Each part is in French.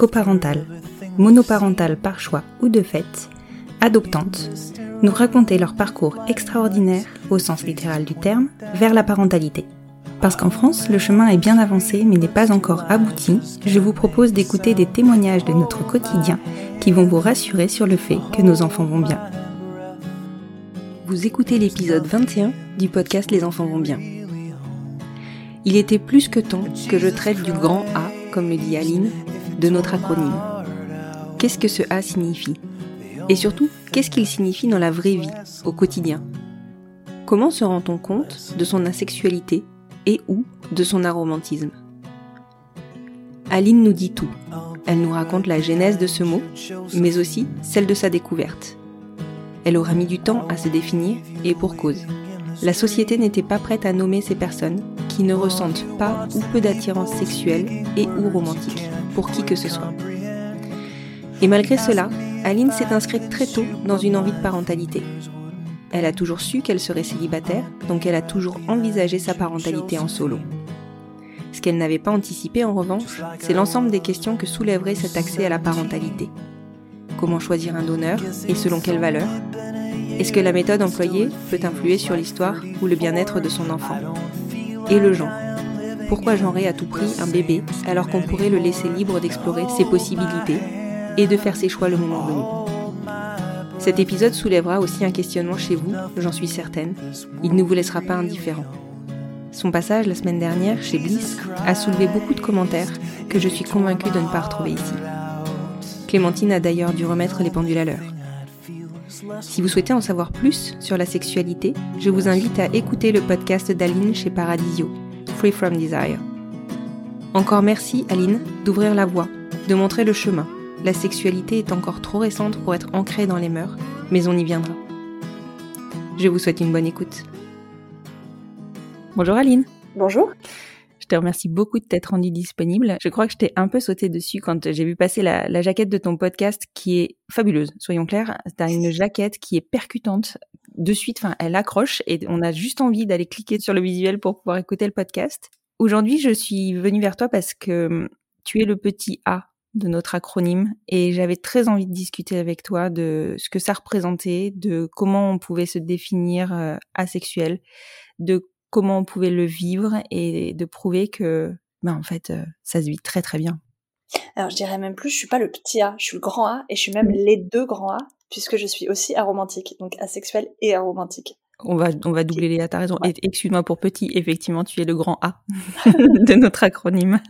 coparentales, monoparentales par choix ou de fait, adoptantes, nous raconter leur parcours extraordinaire, au sens littéral du terme, vers la parentalité. Parce qu'en France, le chemin est bien avancé mais n'est pas encore abouti, je vous propose d'écouter des témoignages de notre quotidien qui vont vous rassurer sur le fait que nos enfants vont bien. Vous écoutez l'épisode 21 du podcast Les enfants vont bien. Il était plus que temps que je traite du grand A, comme le dit Aline, de notre acronyme. Qu'est-ce que ce A signifie? Et surtout, qu'est-ce qu'il signifie dans la vraie vie, au quotidien? Comment se rend-on compte de son asexualité et ou de son aromantisme? Aline nous dit tout. Elle nous raconte la genèse de ce mot, mais aussi celle de sa découverte. Elle aura mis du temps à se définir et pour cause. La société n'était pas prête à nommer ces personnes qui ne ressentent pas ou peu d'attirance sexuelle et ou romantique pour qui que ce soit. Et malgré cela, Aline s'est inscrite très tôt dans une envie de parentalité. Elle a toujours su qu'elle serait célibataire, donc elle a toujours envisagé sa parentalité en solo. Ce qu'elle n'avait pas anticipé en revanche, c'est l'ensemble des questions que soulèverait cet accès à la parentalité. Comment choisir un donneur et selon quelles valeurs Est-ce que la méthode employée peut influer sur l'histoire ou le bien-être de son enfant? Et le genre? Pourquoi genrer à tout prix un bébé alors qu'on pourrait le laisser libre d'explorer ses possibilités et de faire ses choix le moment venu cet épisode soulèvera aussi un questionnement chez vous, j'en suis certaine. Il ne vous laissera pas indifférent. Son passage la semaine dernière chez Bliss a soulevé beaucoup de commentaires que je suis convaincue de ne pas retrouver ici. Clémentine a d'ailleurs dû remettre les pendules à l'heure. Si vous souhaitez en savoir plus sur la sexualité, je vous invite à écouter le podcast d'Aline chez Paradisio, Free From Desire. Encore merci Aline d'ouvrir la voie, de montrer le chemin la sexualité est encore trop récente pour être ancrée dans les mœurs, mais on y viendra. Je vous souhaite une bonne écoute. Bonjour Aline. Bonjour. Je te remercie beaucoup de t'être rendue disponible. Je crois que je t'ai un peu sauté dessus quand j'ai vu passer la, jaquette de ton podcast qui est fabuleuse, soyons clairs. Tu as une jaquette qui est percutante. De suite, enfin, elle accroche et on a juste envie d'aller cliquer sur le visuel pour pouvoir écouter le podcast. Aujourd'hui, je suis venue vers toi parce que hum, tu es le petit A de notre acronyme et j'avais très envie de discuter avec toi de ce que ça représentait, de comment on pouvait se définir euh, asexuel, de comment on pouvait le vivre et de prouver que ben en fait euh, ça se vit très très bien. Alors je dirais même plus, je suis pas le petit A, je suis le grand A et je suis même les deux grands A puisque je suis aussi aromantique, donc asexuel et aromantique. On va, on va doubler les A, t'as raison. Excuse-moi pour petit, effectivement, tu es le grand A de notre acronyme.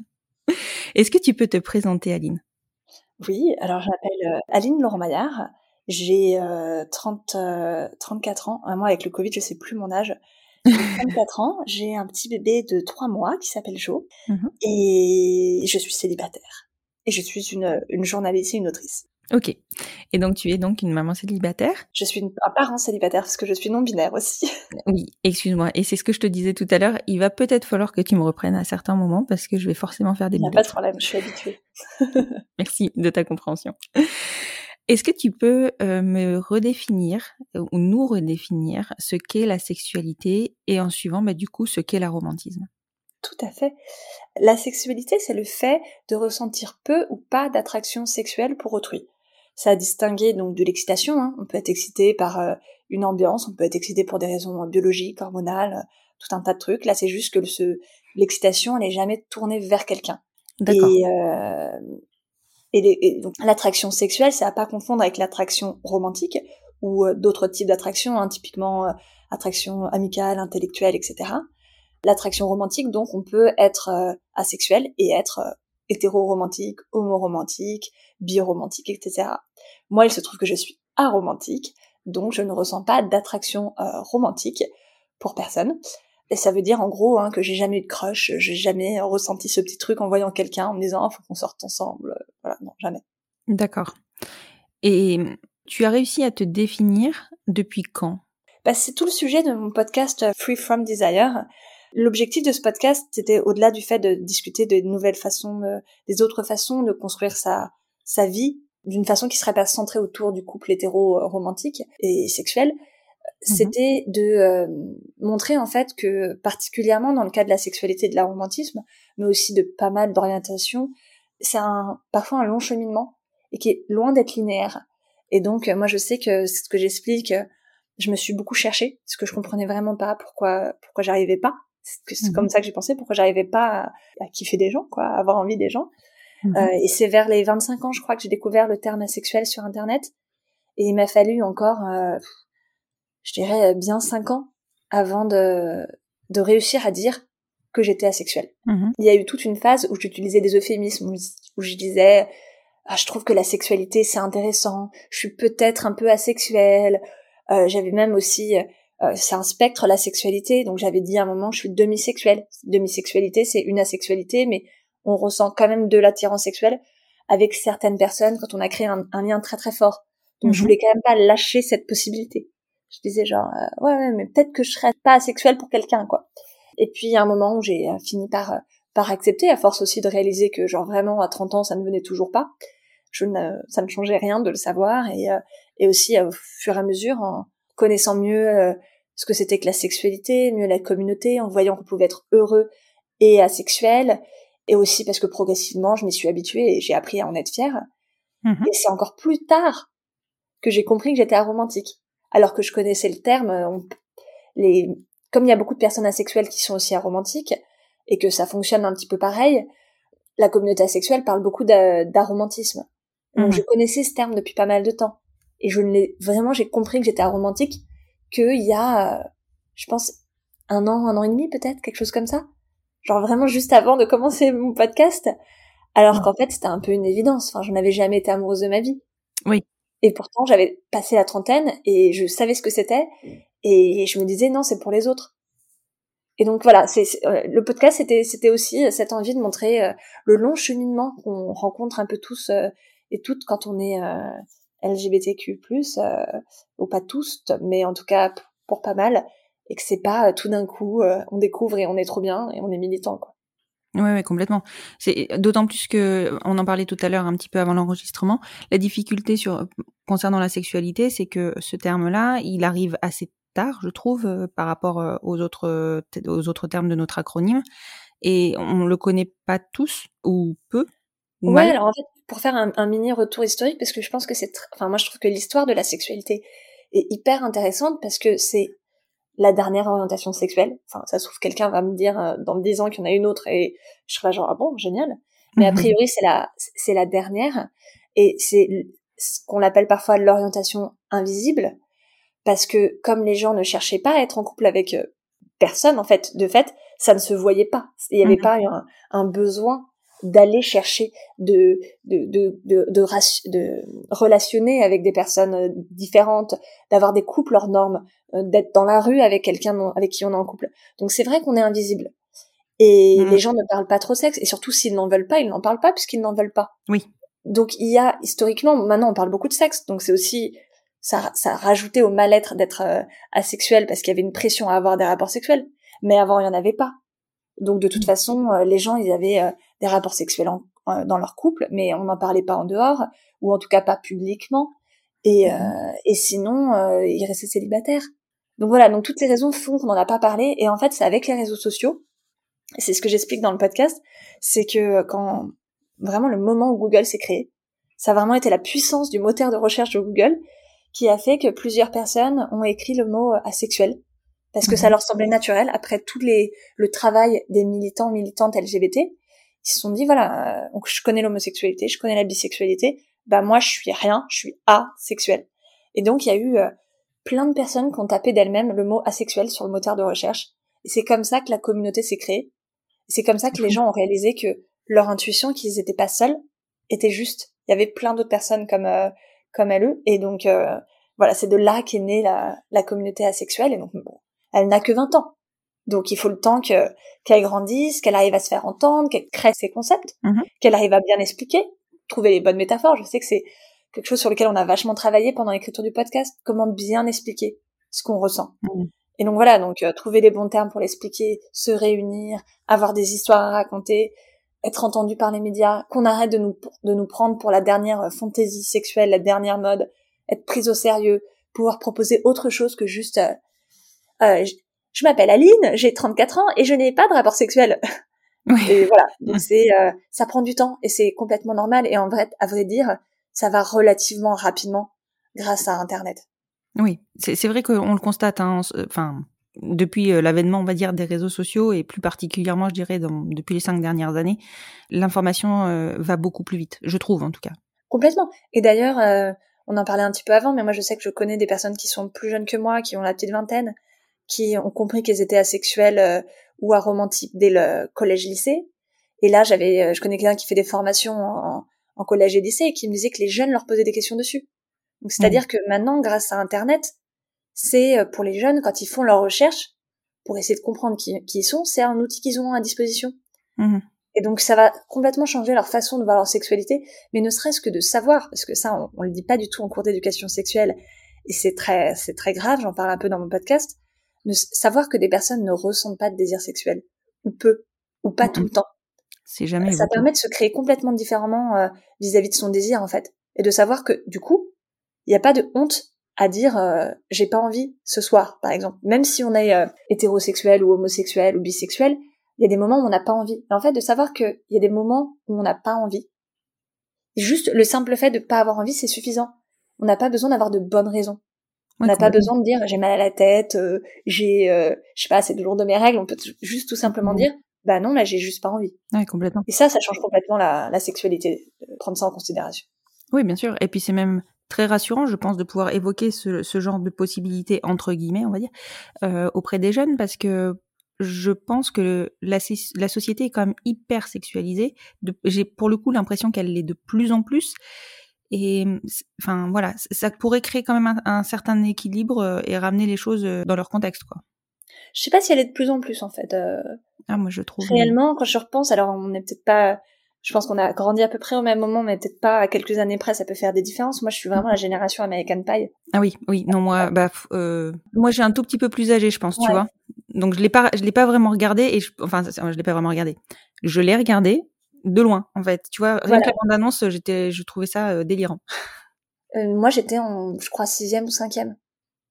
Est-ce que tu peux te présenter, Aline? Oui, alors je m'appelle euh, Aline Laurent Maillard. J'ai 30, euh, 34 euh, ans. Moi, avec le Covid, je sais plus mon âge. J'ai 34 ans. J'ai un petit bébé de 3 mois qui s'appelle Jo. Mmh et je suis célibataire. Et je suis une, une journaliste et une autrice. Ok. Et donc tu es donc une maman célibataire? Je suis un parent célibataire parce que je suis non binaire aussi. Oui, excuse-moi. Et c'est ce que je te disais tout à l'heure. Il va peut-être falloir que tu me reprennes à certains moments parce que je vais forcément faire des. Il n'y a pas de problème, je suis habituée. Merci de ta compréhension. Est-ce que tu peux euh, me redéfinir ou nous redéfinir ce qu'est la sexualité et en suivant bah, du coup ce qu'est la romantisme? Tout à fait. La sexualité, c'est le fait de ressentir peu ou pas d'attraction sexuelle pour autrui. Ça a distingué donc de l'excitation. Hein. On peut être excité par euh, une ambiance, on peut être excité pour des raisons biologiques, hormonales, euh, tout un tas de trucs. Là, c'est juste que ce, l'excitation, elle est jamais tournée vers quelqu'un. D'accord. Et, euh, et, donc l'attraction sexuelle, c'est à pas confondre avec l'attraction romantique ou euh, d'autres types d'attractions, hein, typiquement attraction amicale, intellectuelle, etc. L'attraction romantique, donc, on peut être asexuel et être hétéro-romantique, homo-romantique, bi-romantique, etc. Moi, il se trouve que je suis aromantique, donc je ne ressens pas d'attraction euh, romantique pour personne. Et ça veut dire en gros hein, que j'ai jamais eu de crush, j'ai jamais ressenti ce petit truc en voyant quelqu'un en me disant oh, faut qu'on sorte ensemble. Voilà, non, jamais. D'accord. Et tu as réussi à te définir depuis quand? Bah, C'est tout le sujet de mon podcast euh, Free From Desire. L'objectif de ce podcast, c'était au-delà du fait de discuter de nouvelles façons, des autres façons de construire sa, sa vie d'une façon qui serait pas centrée autour du couple hétéro-romantique et sexuel, mhm. c'était de euh, montrer en fait que particulièrement dans le cas de la sexualité et de la romantisme, mais aussi de pas mal d'orientations, c'est un parfois un long cheminement et qui est loin d'être linéaire. Et donc moi je sais que c'est ce que j'explique, je me suis beaucoup cherchée parce que je comprenais vraiment pas pourquoi pourquoi j'arrivais pas c'est mmh comme ça que j'ai pensé pourquoi j'arrivais pas à, kiffer des gens, quoi, à avoir envie des gens. Mmh euh, et c'est vers les 25 ans, je crois, que j'ai découvert le terme asexuel sur Internet. Et il m'a fallu encore, euh, je dirais, bien 5 ans avant de, de réussir à dire que j'étais asexuelle. Mmh il y a eu toute une phase où j'utilisais des euphémismes, où je disais, ah, je trouve que la sexualité c'est intéressant, je suis peut-être un peu asexuelle. Euh, J'avais même aussi euh, c'est un spectre la sexualité. Donc j'avais dit à un moment, je suis demisexuelle. Demisexualité, c'est une asexualité, mais on ressent quand même de l'attirance sexuelle avec certaines personnes quand on a créé un, lien très très fort. Donc je mhm. voulais quand même pas lâcher cette possibilité. Je disais genre euh, ouais, ouais mais peut-être que je serais pas asexuelle pour quelqu'un quoi. Et puis il y a un moment où j'ai euh, fini par par accepter à force aussi de réaliser que genre vraiment à 30 ans ça ne venait toujours pas. Je ne ça ne changeait rien de le savoir et et aussi au fur et à mesure en connaissant mieux ce que c'était que la sexualité, mieux la communauté, en voyant qu'on pouvait être heureux et asexuel, et aussi parce que progressivement je m'y suis habituée et j'ai appris à en être fière. Mhm. Et c'est encore plus tard que j'ai compris que j'étais aromantique, alors que je connaissais le terme. les, comme il y a beaucoup de personnes asexuelles qui sont aussi aromantiques et que ça fonctionne un petit peu pareil, la communauté asexuelle parle beaucoup d'aromantisme. Donc mhm. je connaissais ce terme depuis pas mal de temps. Et je l'ai vraiment, j'ai compris que j'étais aromantique qu'il y a, euh, je pense, un an, un an et demi peut-être, quelque chose comme ça. Genre vraiment juste avant de commencer mon podcast. Alors qu'en fait, c'était un peu une évidence. Enfin, je n'avais jamais été amoureuse de ma vie. Oui. Et pourtant, j'avais passé la trentaine et je savais ce que c'était. Et je me disais, non, c'est pour les autres. Et donc voilà, c'est, euh, le podcast, c'était, c'était aussi cette envie de montrer euh, le long cheminement qu'on rencontre un peu tous et toutes quand on est LGBTQ+, euh, ou pas tous, mais en tout cas pour pas mal, et que c'est pas euh, tout d'un coup euh, on découvre et on est trop bien et on est militant quoi. Oui, ouais, complètement. C'est d'autant plus que on en parlait tout à l'heure un petit peu avant l'enregistrement. La difficulté sur concernant la sexualité, c'est que ce terme-là, il arrive assez tard, je trouve, par rapport aux autres aux autres termes de notre acronyme, et on le connaît pas tous ou peu. Ou ouais, alors en fait, pour faire un, mini retour historique parce que je pense que c'est, enfin moi je trouve que l'histoire de la sexualité est hyper intéressante parce que c'est la dernière orientation sexuelle. Enfin, ça se trouve, quelqu'un va me dire euh, dans 10 ans qu'il y en a une autre et je serai genre, ah bon, génial. Mais a mhm. priori, c'est la, c'est la dernière et c'est ce qu'on appelle parfois l'orientation invisible parce que comme les gens ne cherchaient pas à être en couple avec euh, personne, en fait, de fait, ça ne se voyait pas. Il n'y avait mhm. pas un, un besoin d'aller chercher de de, de, de, de, relationner avec des personnes euh, différentes, d'avoir des couples hors normes, euh, d'être dans la rue avec quelqu'un avec qui on est en couple. Donc c'est vrai qu'on est invisible. Et mmh. les gens ne parlent pas trop sexe, et surtout s'ils n'en veulent pas, ils n'en parlent pas puisqu'ils n'en veulent pas. Oui. donc il y a historiquement, maintenant on parle beaucoup de sexe, donc c'est aussi ça, ça rajoutait au mal-être d'être euh, asexuel parce qu'il y avait une pression à avoir des rapports sexuels. Mais avant il y en avait pas. Donc de toute façon, euh, les gens ils avaient euh, des rapports sexuels dans leur couple, mais on n'en parlait pas en dehors ou en tout cas pas publiquement. Et, et sinon ils restaient célibataires. Donc voilà, donc toutes ces raisons font qu'on n'en a pas parlé. Et en fait, c'est avec les réseaux sociaux. C'est ce que j'explique dans le podcast, c'est que quand vraiment le moment où Google s'est créé. Ça a vraiment été la puissance du moteur de recherche de Google qui a fait que plusieurs personnes ont écrit le mot asexuel parce que ça mhm. leur semblait naturel après tout les, le travail des militants militantes LGBT. Ils se sont dit voilà, euh, donc je connais l'homosexualité, je connais la bisexualité, bah moi je suis rien, je suis asexuel. Et donc il y a eu euh, plein de personnes qui ont tapé d'elles-mêmes le mot asexuel sur le moteur de recherche. Et c'est comme ça que la communauté s'est créée. C'est comme ça que les gens ont réalisé que leur intuition qu'ils n'étaient pas seuls était juste. Il y avait plein d'autres personnes comme euh, comme elles et donc euh, voilà, c'est de là qu'est née la, la communauté asexuelle et donc bon, elle n'a que 20 ans. Donc il faut le temps que qu'elle grandisse, qu'elle arrive à se faire entendre, qu'elle crée ses concepts, mm-hmm. qu'elle arrive à bien expliquer, trouver les bonnes métaphores. Je sais que c'est quelque chose sur lequel on a vachement travaillé pendant l'écriture du podcast, comment bien expliquer ce qu'on ressent. Mm. Et donc voilà, donc euh, trouver les bons termes pour l'expliquer, se réunir, avoir des histoires à raconter, être entendu par les médias, qu'on arrête de nous, de nous prendre pour la dernière euh, fantaisie sexuelle, la dernière mode, être prise au sérieux, pouvoir proposer autre chose que juste euh, euh je, m'appelle Aline, j'ai 34 ans et je n'ai pas de rapport sexuel. Et voilà, donc c'est euh, ça prend du temps et c'est complètement normal et en vrai à vrai dire, ça va relativement rapidement grâce à internet. Oui, c'est vrai qu'on le constate hein, enfin depuis euh, l'avènement, on va dire, des réseaux sociaux et plus particulièrement, je dirais, dans, depuis les cinq dernières années, l'information euh, va beaucoup plus vite, je trouve en tout cas. Complètement. Et d'ailleurs, euh, on en parlait un petit peu avant, mais moi je sais que je connais des personnes qui sont plus jeunes que moi, qui ont la petite vingtaine, qui ont compris qu'elles étaient asexuelles ou aromantiques dès le collège-lycée. Et là, j'avais, je connais quelqu'un qui fait des formations en, en, collège et lycée et qui me disait que les jeunes leur posaient des questions dessus. Donc c'est-à-dire mmh. que maintenant, grâce à Internet, c'est euh, pour les jeunes, quand ils font leurs recherches, pour essayer de comprendre qui, ils sont, c'est un outil qu'ils ont à disposition. Mmh. Et donc ça va complètement changer leur façon de voir leur sexualité, mais ne serait-ce que de savoir, parce que ça, on, on le dit pas du tout en cours d'éducation sexuelle, et c'est très, c'est très grave, j'en parle un peu dans mon podcast, de savoir que des personnes ne ressentent pas de désir sexuel, ou peu, ou pas tout le temps. C'est jamais. Ça permet de se créer complètement différemment euh, vis-à-vis -vis de son désir en fait, et de savoir que du coup, il n'y a pas de honte à dire euh, j'ai pas envie ce soir, par exemple. Même si on est euh, hétérosexuel ou homosexuel ou bisexuel, il y a des moments où on n'a pas envie. Et en fait, de savoir qu'il y a des moments où on n'a pas envie, juste le simple fait de pas avoir envie, c'est suffisant. On n'a pas besoin d'avoir de bonnes raisons. On n'a pas besoin de dire j'ai mal à la tête, euh, j'ai, je sais pas, c'est lourd de mes règles. On peut juste tout simplement dire bah non, là j'ai juste pas envie. Ouais, complètement. Et ça, ça change complètement la, la sexualité, prendre ça en considération. Oui, bien sûr. Et puis c'est même très rassurant, je pense, de pouvoir évoquer ce, ce genre de possibilités entre guillemets, on va dire, euh, auprès des jeunes, parce que je pense que la, la société est quand même hyper sexualisée. J'ai pour le coup l'impression qu'elle l'est de plus en plus. Et enfin voilà, ça pourrait créer quand même un, certain équilibre euh, et ramener les choses euh, dans leur contexte, quoi. Je sais pas si elle est de plus en plus en fait. Euh, ah moi je trouve. Réellement, quand je repense, alors on n'est peut-être pas je pense qu'on a grandi à peu près au même moment, mais peut-être pas à quelques années près, ça peut faire des différences. Moi, je suis vraiment la génération American Pie. Ah oui, oui, non, moi, bah, euh, moi, j'ai un tout petit peu plus âgé, je pense, tu vois. Donc, je l'ai pas, je l'ai pas vraiment regardé, et je, enfin, je l'ai pas vraiment regardé. Je l'ai regardé de loin, en fait. Tu vois, rien qu'à bande annonce, j'étais, je trouvais ça euh, délirant. Euh, moi, j'étais en, je crois, sixième ou cinquième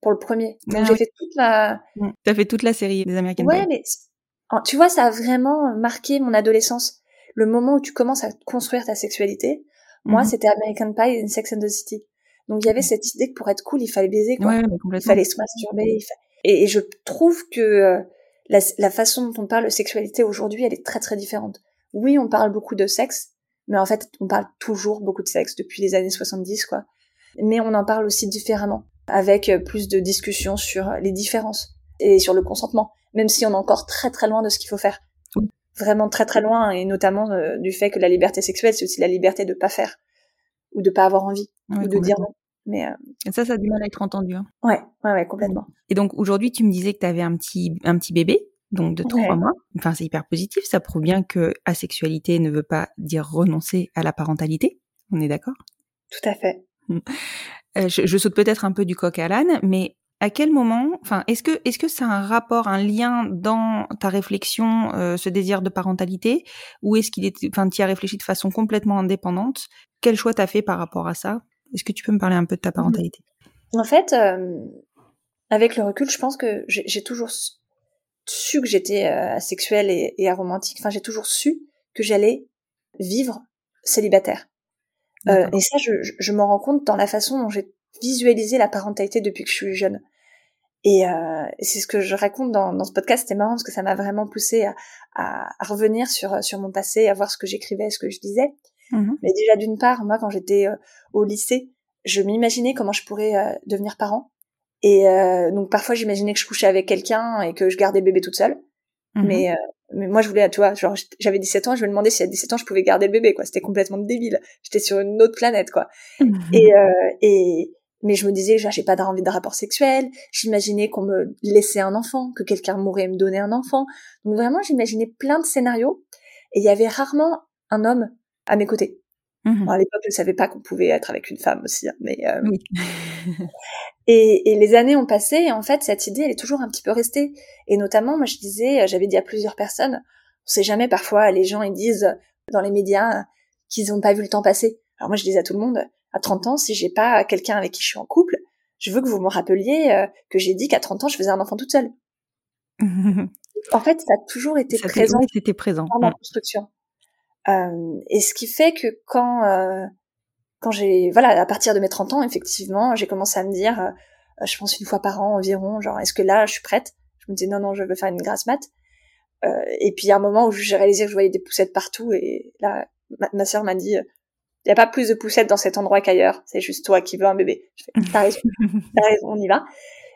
pour le premier. Donc, ah j'ai fait toute la. Mmh. T'as fait toute la série des American Pie. Ouais, mais tu vois, ça a vraiment marqué mon adolescence le moment où tu commences à construire ta sexualité, moi, mhm. c'était American Pie et Sex and the City. Donc, il y avait cette idée que pour être cool, il fallait baiser, quoi. il fallait se masturber. Et, je trouve que euh, la, façon dont on parle de sexualité aujourd'hui, elle est très, très différente. Oui, on parle beaucoup de sexe, mais en fait, on parle toujours beaucoup de sexe depuis les années 70, quoi. Mais on en parle aussi différemment, avec euh, plus de discussions sur les différences et sur le consentement, même si on est encore très, très loin de ce qu'il faut faire vraiment très très loin, et notamment euh, du fait que la liberté sexuelle, c'est aussi la liberté de pas faire, ou de pas avoir envie, ou de dire non. Mais euh, Et ça, ça a du mal à être entendu. Hein. Ouais, ouais, ouais, complètement. Et donc aujourd'hui, tu me disais que tu avais un petit, un petit bébé, donc de trois mois. Enfin, c'est hyper positif. Ça prouve bien que asexualité ne veut pas dire renoncer à la parentalité. On est d'accord? Tout à fait. je, je, saute peut-être un peu du coq à l'âne, mais à quel moment, enfin, est-ce que est-ce que c'est un rapport, un lien dans ta réflexion, euh, ce désir de parentalité, ou est-ce qu'il est, enfin, tu as réfléchi de façon complètement indépendante? Quel choix t'as fait par rapport à ça? Est-ce que tu peux me parler un peu de ta parentalité? En fait, euh, avec le recul, je pense que j'ai toujours su que j'étais euh, asexuelle et, et aromantique. Enfin, j'ai toujours su que j'allais vivre célibataire. Euh, et ça, je, je, je m'en rends compte dans la façon dont j'ai visualisé la parentalité depuis que je suis jeune. Et euh, c'est ce que je raconte dans, dans ce podcast. C'était marrant parce que ça m'a vraiment poussé à, à, à, revenir sur sur mon passé, à voir ce que j'écrivais, ce que je disais. Mmh Mais déjà d'une part, moi, quand j'étais euh, au lycée, je m'imaginais comment je pourrais euh, devenir parent. Et euh, donc parfois, j'imaginais que je couchais avec quelqu'un et que je gardais le bébé toute seule. Mmh mais mais moi, je voulais, tu vois, genre, j'avais 17 ans, je me demandais si à 17 ans, je pouvais garder le bébé, quoi. C'était complètement débile. J'étais sur une autre planète, quoi. Mmh et, et, mais je me disais j'ai pas envie de rapport sexuel j'imaginais qu'on me laissait un enfant que quelqu'un mourrait et me donnait un enfant donc vraiment j'imaginais plein de scénarios et il y avait rarement un homme à mes côtés mmh à l'époque je savais pas qu'on pouvait être avec une femme aussi hein, mais euh... oui. et, et, les années ont passé et en fait cette idée elle est toujours un petit peu restée et notamment moi je disais j'avais dit à plusieurs personnes on sait jamais parfois les gens ils disent dans les médias qu'ils ont pas vu le temps passer alors moi je disais à tout le monde à 30 ans, si j'ai pas quelqu'un avec qui je suis en couple, je veux que vous me rappeliez euh, que j'ai dit qu'à 30 ans, je faisais un enfant toute seule. en fait, ça a toujours été ça présent, été présent dans ma construction. Euh, et ce qui fait que quand euh, quand j'ai voilà à partir de mes 30 ans, effectivement, j'ai commencé à me dire, euh, je pense une fois par an environ, genre est-ce que là je suis prête? Je me disais non non, je veux faire une grasse mat. Euh, et puis il y a un moment où j'ai réalisé que je voyais des poussettes partout et là ma, ma sœur m'a dit il n'y a pas plus de poussettes dans cet endroit qu'ailleurs. C'est juste toi qui veux un bébé. T'as raison, raison, on y va.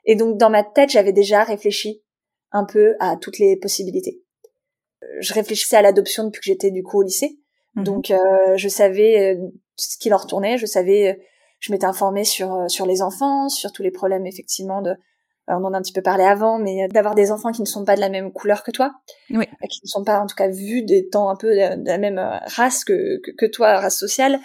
Et donc dans ma tête, j'avais déjà réfléchi un peu à toutes les possibilités. Je réfléchissais à l'adoption depuis que j'étais du coup au lycée. Mhm. Donc euh, je savais euh, ce qui leur tournait, je savais, euh, je m'étais informée sur sur les enfants, sur tous les problèmes effectivement de on en a un petit peu parlé avant, mais d'avoir des enfants qui ne sont pas de la même couleur que toi, oui. qui ne sont pas en tout cas vus des temps un peu de la même race que, que, que toi, race sociale.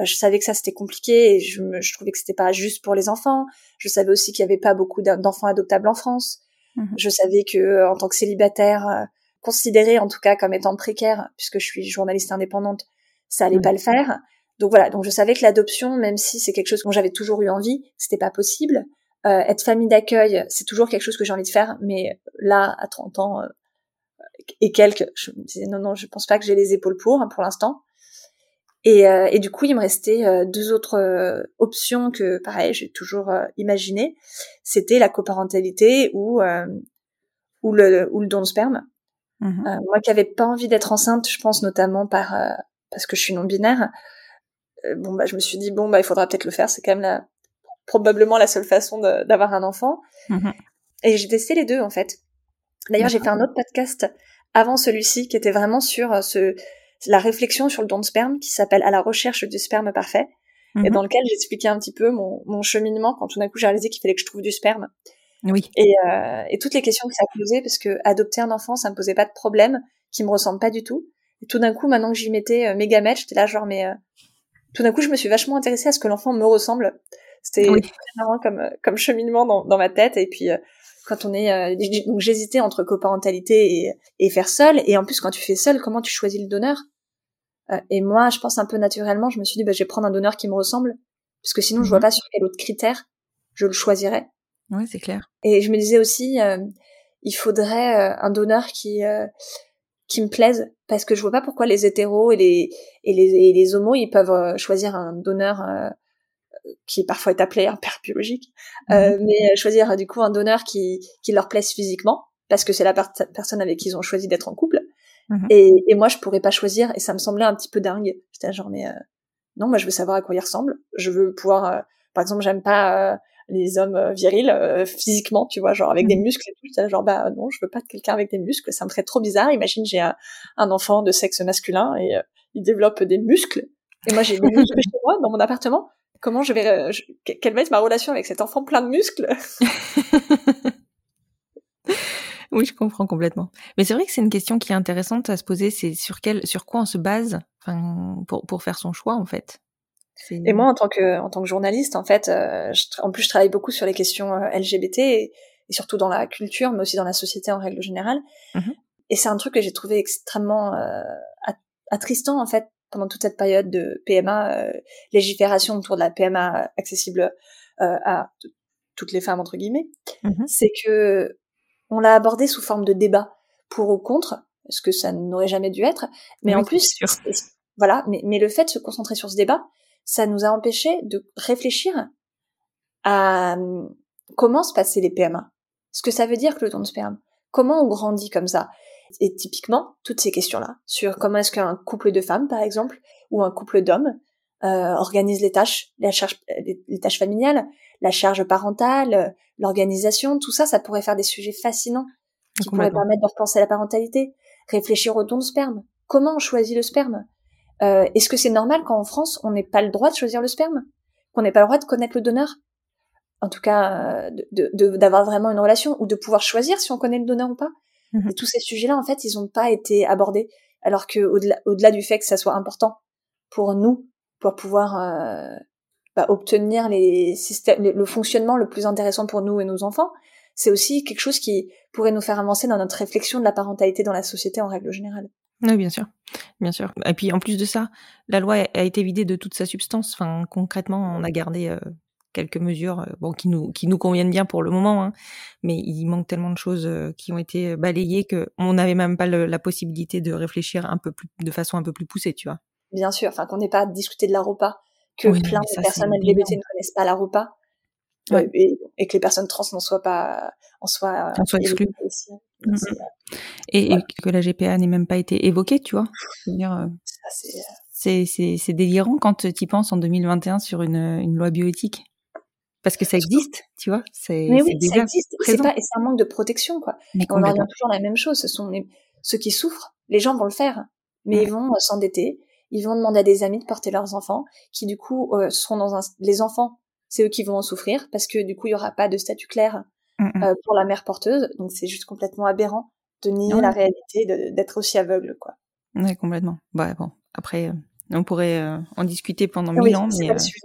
Euh, je savais que ça c'était compliqué et je, me, je trouvais que c'était pas juste pour les enfants. Je savais aussi qu'il y avait pas beaucoup d'enfants adoptables en France. Mm-hmm. Je savais que en tant que célibataire, euh, considéré en tout cas comme étant précaire, puisque je suis journaliste indépendante, ça allait pas le faire. Donc voilà, donc je savais que l'adoption, même si c'est quelque chose dont j'avais toujours eu envie, c'était pas possible. Euh, être famille d'accueil, c'est toujours quelque chose que j'ai envie de faire, mais là, à 30 ans euh, et quelques, je me disais non, non, je pense pas que j'ai les épaules pour, hein, pour l'instant. Et, euh, et, du coup, il me restait deux autres options que, pareil, j'ai toujours imaginé. C'était la coparentalité ou ou le ou le don de sperme. Mmh moi, qui avais pas envie d'être enceinte, je pense notamment par parce que je suis non binaire. bon, bah, je me suis dit bon, bah, il faudra peut-être le faire. C'est quand même la probablement la seule façon d'avoir un enfant. Mhm. Et j'ai testé les deux en fait. D'ailleurs, j'ai fait un autre podcast avant celui-ci qui était vraiment sur euh, ce, la réflexion sur le don de sperme qui s'appelle À la recherche du sperme parfait et mhm. dans lequel j'expliquais un petit peu mon, mon cheminement quand tout d'un coup j'ai réalisé qu'il fallait que je trouve du sperme. Oui. Et, euh, et toutes les questions que ça posait parce que adopter un enfant ça me posait pas de problème qui me ressemble pas du tout. Et tout d'un coup maintenant que j'y mettais euh, mes gamètes, j'étais là genre mais euh, tout d'un coup je me suis vachement intéressée à ce que l'enfant me ressemble c'était oui. marrant comme euh, comme cheminement dans, dans ma tête. Et puis euh, quand on est euh, donc j'hésitais entre coparentalité et, et faire seul. Et en plus quand tu fais seul, comment tu choisis le donneur? Et moi, je pense un peu naturellement, je me suis dit bah, je vais prendre un donneur qui me ressemble, parce que sinon je vois mhm. pas sur quel autre critère je le choisirais. Oui, c'est clair. Et je me disais aussi, il faudrait un donneur qui qui me plaise parce que je vois pas pourquoi les hétéros et les et les, et les homos ils peuvent choisir un donneur qui parfois est appelé un père biologique, euh, mhm. mais choisir du coup un donneur qui, qui leur plaise physiquement, parce que c'est la personne avec qui ils ont choisi d'être en couple. Mhm. Et, et, moi, je pourrais pas choisir, et ça me semblait un petit peu dingue. J'étais genre, mais euh, non, moi, je veux savoir à quoi il ressemble. Je veux pouvoir, euh, par exemple, j'aime pas les hommes virils physiquement, tu vois, genre avec des mhm. muscles et tout. Genre, bah non, je veux pas de quelqu'un avec des muscles, ça me ferait trop bizarre. Imagine, j'ai un, un, enfant de sexe masculin et il développe des muscles. Et moi, j'ai des muscles chez moi, dans mon appartement comment je vais, euh, quelle va être ma relation avec cet enfant plein de muscles? Oui, je comprends complètement. Mais c'est vrai que c'est une question qui est intéressante à se poser. C'est sur quel, sur quoi on se base, enfin, pour pour faire son choix en fait? Et moi, en tant que en tant que journaliste, en fait, en plus, je travaille beaucoup sur les questions LGBT et, surtout dans la culture, mais aussi dans la société en règle générale. Mhm. Et c'est un truc que j'ai trouvé extrêmement attristant en fait pendant toute cette période de PMA, légifération autour de la PMA accessible à toutes les femmes entre guillemets, mhm. c'est que on l'a abordé sous forme de débat pour ou contre, ce que ça n'aurait jamais dû être. Mais en plus, voilà, mais, mais le fait de se concentrer sur ce débat, ça nous a empêché de réfléchir à hum, comment se passaient les PMA, ce que ça veut dire que le don de sperme, comment on grandit comme ça. Et typiquement, toutes ces questions-là, sur comment est-ce qu'un couple de femmes, par exemple, ou un couple d'hommes, euh, organise les tâches, les, les, tâches familiales, la charge parentale, l'organisation, tout ça, ça pourrait faire des sujets fascinants qui pourraient permettre de repenser la parentalité, réfléchir au don de sperme. Comment on choisit le sperme? Euh, Est-ce que c'est normal qu'en France, on n'ait pas le droit de choisir le sperme? Qu'on n'ait pas le droit de connaître le donneur? En tout cas, euh, d'avoir vraiment une relation ou de pouvoir choisir si on connaît le donneur ou pas? Mmh Et tous ces sujets-là, en fait, ils n'ont pas été abordés. Alors que au-delà, au-delà du fait que ça soit important pour nous, pour pouvoir euh, bah, obtenir les systèmes, le fonctionnement le plus intéressant pour nous et nos enfants, c'est aussi quelque chose qui pourrait nous faire avancer dans notre réflexion de la parentalité dans la société en règle générale. Oui, bien sûr, bien sûr. Et puis en plus de ça, la loi a été vidée de toute sa substance. Enfin, concrètement, on a gardé euh, quelques mesures, euh, bon, qui nous qui nous conviennent bien pour le moment, hein, mais il manque tellement de choses euh, qui ont été balayées que on n'avait même pas la possibilité de réfléchir un peu plus, de façon un peu plus poussée, tu vois. Bien sûr, enfin qu'on n'ait pas discuté de la repas, que plein de personnes LGBT ne connaissent pas la repas, et, que les personnes trans n'en soient pas en soient, en soient exclues. Et, que la GPA n'ait même pas été évoquée, tu vois. Euh, c'est c'est délirant quand tu y penses en 2021 sur une, une loi bioéthique. Parce que ça existe, tu vois. C'est Mais oui, ça existe. C'est pas, et c'est un manque de protection, quoi. Mais on en toujours la même chose. Ce sont les, ceux qui souffrent. Les gens vont le faire. Mais ils vont euh, s'endetter. Ils vont demander à des amis de porter leurs enfants, qui du coup euh, seront dans un, les enfants c'est eux qui vont en souffrir parce que du coup il y aura pas de statut clair mm, mm. Euh, pour la mère porteuse. Donc c'est juste complètement aberrant de nier la réalité d'être aussi aveugle quoi. Ouais complètement. Bah bon après euh, on pourrait euh, en discuter pendant mille ans mais pas le sujet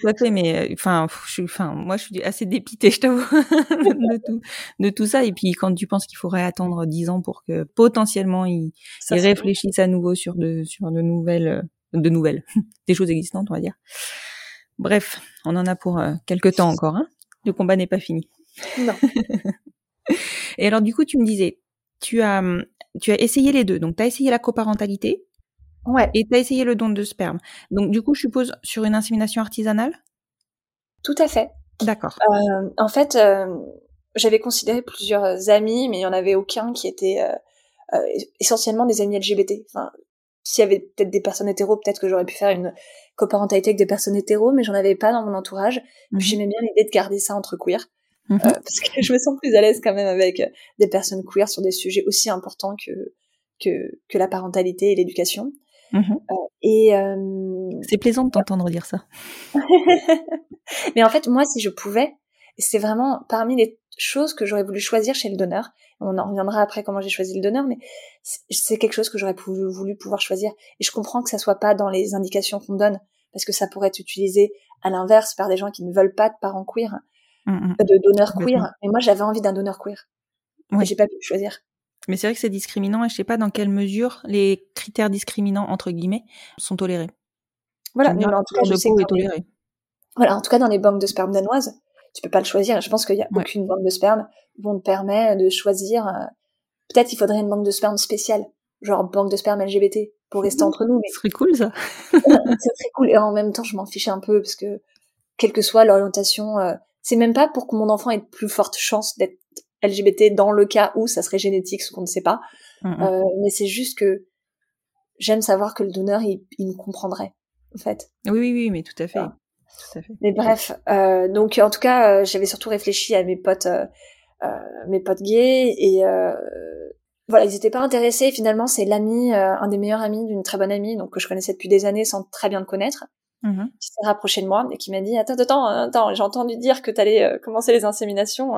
tout à fait mais enfin je suis enfin moi je suis assez dépitée je t'avoue de tout de tout ça. Et puis quand tu penses qu'il faudrait attendre dix ans pour que potentiellement ils, réfléchissent à nouveau sur de sur de nouvelles de nouvelles des choses existantes on va dire. Bref, on en a pour euh, quelques temps encore. Hein. Le combat n'est pas fini. Non. Et alors du coup, tu me disais, tu as, tu as essayé les deux. Donc, tu as essayé la coparentalité. Ouais. Et tu as essayé le don de sperme. Donc, du coup, je suppose sur une insémination artisanale Tout à fait. D'accord. Euh, en fait, euh, j'avais considéré plusieurs amis, mais il n'y en avait aucun qui était essentiellement des amis LGBT. Enfin, s'il y avait peut-être des personnes hétéros, peut-être que j'aurais pu faire une coparentalité avec des personnes hétéros, mais j'en avais pas dans mon entourage. Mhm. J'aimais bien l'idée de garder ça entre queer. Mhm. Euh, parce que je me sens plus à l'aise quand même avec euh, des personnes queer sur des sujets aussi importants que que, que la parentalité et l'éducation. Mhm. Euh, et euh... c'est plaisant de t'entendre dire ça. mais en fait, moi, si je pouvais, c'est vraiment parmi les choses que j'aurais voulu choisir chez le donneur. On en reviendra après comment j'ai choisi le donneur, mais c'est quelque chose que j'aurais voulu pouvoir choisir. Et je comprends que ça soit pas dans les indications qu'on donne, parce que ça pourrait être utilisé à l'inverse par des gens qui ne veulent pas de parents queer, mmh, mmh. de donneurs queer. Mais moi, j'avais envie d'un donneur queer. Oui. J'ai pas pu choisir. Mais c'est vrai que c'est discriminant et je sais pas dans quelle mesure les critères discriminants entre guillemets sont tolérés. Voilà, mais en tout cas, je sais toléré. Voilà, en tout cas dans les banques de sperme danoises, tu peux pas le choisir. Je pense qu'il y a aucune banque de sperme où on te permet de choisir. Euh, peut-être il faudrait une banque de sperme spéciale, genre banque de sperme LGBT, pour rester entre nous. Mais... Ce serait cool ça. c'est très cool. Et en même temps, je m'en fichais un peu parce que quelle que soit l'orientation, euh, c'est même pas pour que mon enfant ait de plus forte chance d'être LGBT dans le cas où ça serait génétique, ce qu'on ne sait pas. Euh, mais c'est juste que j'aime savoir que le donneur, il, il nous comprendrait, en fait. Oui, oui, oui, mais tout à fait. Mais bref, euh, donc en tout cas, euh, j'avais surtout réfléchi à mes potes, euh, euh mes potes gays et euh, voilà, ils étaient pas intéressés. Finalement, c'est l'ami, un des meilleurs amis d'une très bonne amie, donc que je connaissais depuis des années sans très bien le connaître, mmh qui s'est rapproché de moi et qui m'a dit attends, attends, attends, j'ai entendu dire que t'allais allais commencer les inséminations.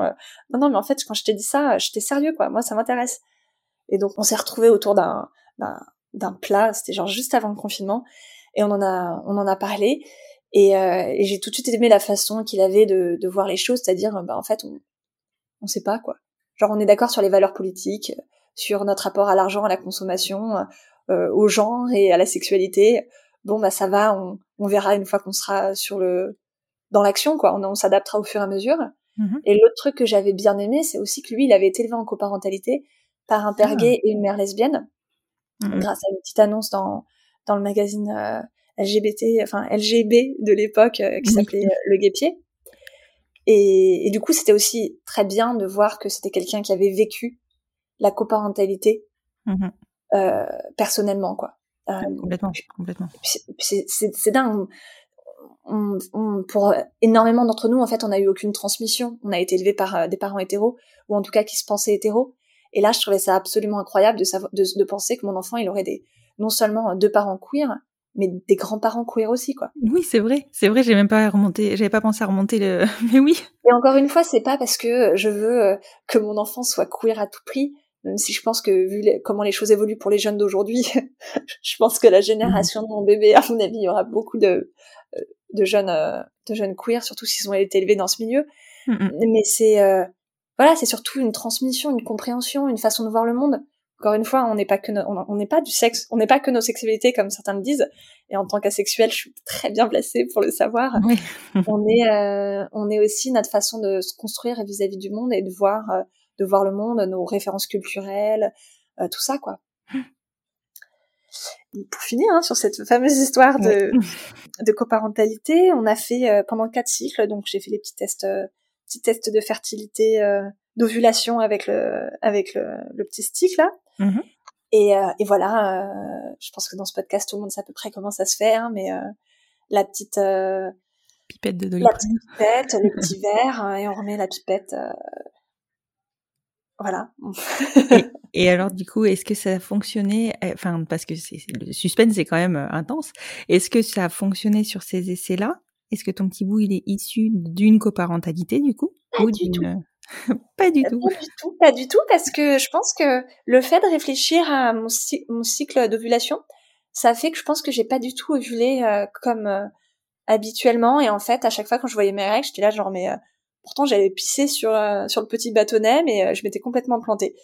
non, non, mais en fait, quand je t'ai dit ça, j'étais sérieux, quoi. Moi, ça m'intéresse. Et donc, on s'est retrouvés autour d'un d'un plat. C'était genre juste avant le confinement. et on en a on en a parlé et, euh, j'ai tout de suite aimé la façon qu'il avait de, voir les choses, c'est-à-dire bah en fait on on sait pas quoi. Genre on est d'accord sur les valeurs politiques, sur notre rapport à l'argent, à la consommation, euh, au genre et à la sexualité. Bon bah ça va, on, on verra une fois qu'on sera sur le dans l'action quoi. On, on s'adaptera au fur et à mesure. Mhm. Et l'autre truc que j'avais bien aimé, c'est aussi que lui, il avait été élevé en coparentalité par un père Ah. gay et une mère lesbienne, Mhm. grâce à une petite annonce dans dans le magazine euh, LGBT, enfin LGB de l'époque euh, qui Oui. s'appelait euh, Le Guépier. Et, et du coup, c'était aussi très bien de voir que c'était quelqu'un qui avait vécu la coparentalité Mhm. euh, personnellement, quoi. Euh, Complètement, complètement. c'est- dingue. On, on- pour énormément d'entre nous, en fait, on n'a eu aucune transmission. On a été élevé par euh, des parents hétéros, ou en tout cas qui se pensaient hétéros. Et là, je trouvais ça absolument incroyable de, savoir, de, de penser que mon enfant, il aurait des, non seulement deux parents queer, mais des grands-parents queer aussi, quoi. Oui, c'est vrai, c'est vrai, j'ai même pas remonté, j'avais pas pensé à remonter le, mais oui. Et encore une fois, c'est pas parce que je veux euh, que mon enfant soit queer à tout prix, même si je pense que vu les- comment les choses évoluent pour les jeunes d'aujourd'hui, je pense que la génération de mon bébé, à mon avis, il y aura beaucoup de euh, de jeunes euh, de jeunes queer, surtout s'ils ont été élevés dans ce milieu. Mais c'est euh, voilà, c'est surtout une transmission, une compréhension, une façon de voir le monde. Encore une fois, on n'est pas que no- on n'est pas du sexe, on n'est pas que nos sexualités comme certains le disent. Et en tant qu'asexuel, je suis très bien placée pour le savoir Oui. on est euh, on est aussi notre façon de se construire vis-à-vis du monde et de voir euh, de voir le monde nos références culturelles euh, tout ça quoi Et pour finir hein, sur cette fameuse histoire de de coparentalité on a fait euh, pendant quatre cycles donc j'ai fait les petits tests euh, petits tests de fertilité d'ovulation avec le avec le, le petit stick là Mhm. et, et voilà je pense que dans ce podcast tout le monde sait à peu près comment ça se fait hein, mais la petite Pipette de la petite pipette, le petit verre, euh, et on remet la pipette. Voilà. Et alors, du coup, est-ce que ça a fonctionné, euh, enfin, parce que c'est, le suspense est quand même euh, intense. Est-ce que ça a fonctionné sur ces essais-là? Est-ce que ton petit bout, il est issu d'une coparentalité, du coup? Pas ou du d'une- pas du tout. Pas du tout, pas du tout, parce que je pense que le fait de réfléchir à mon, mon cycle d'ovulation, ça fait que je pense que j'ai pas du tout ovulé euh, comme euh, habituellement. Et en fait, à chaque fois quand je voyais mes règles, j'étais là genre mais euh, pourtant j'avais pissé sur euh, sur le petit bâtonnet, mais euh, je m'étais complètement plantée.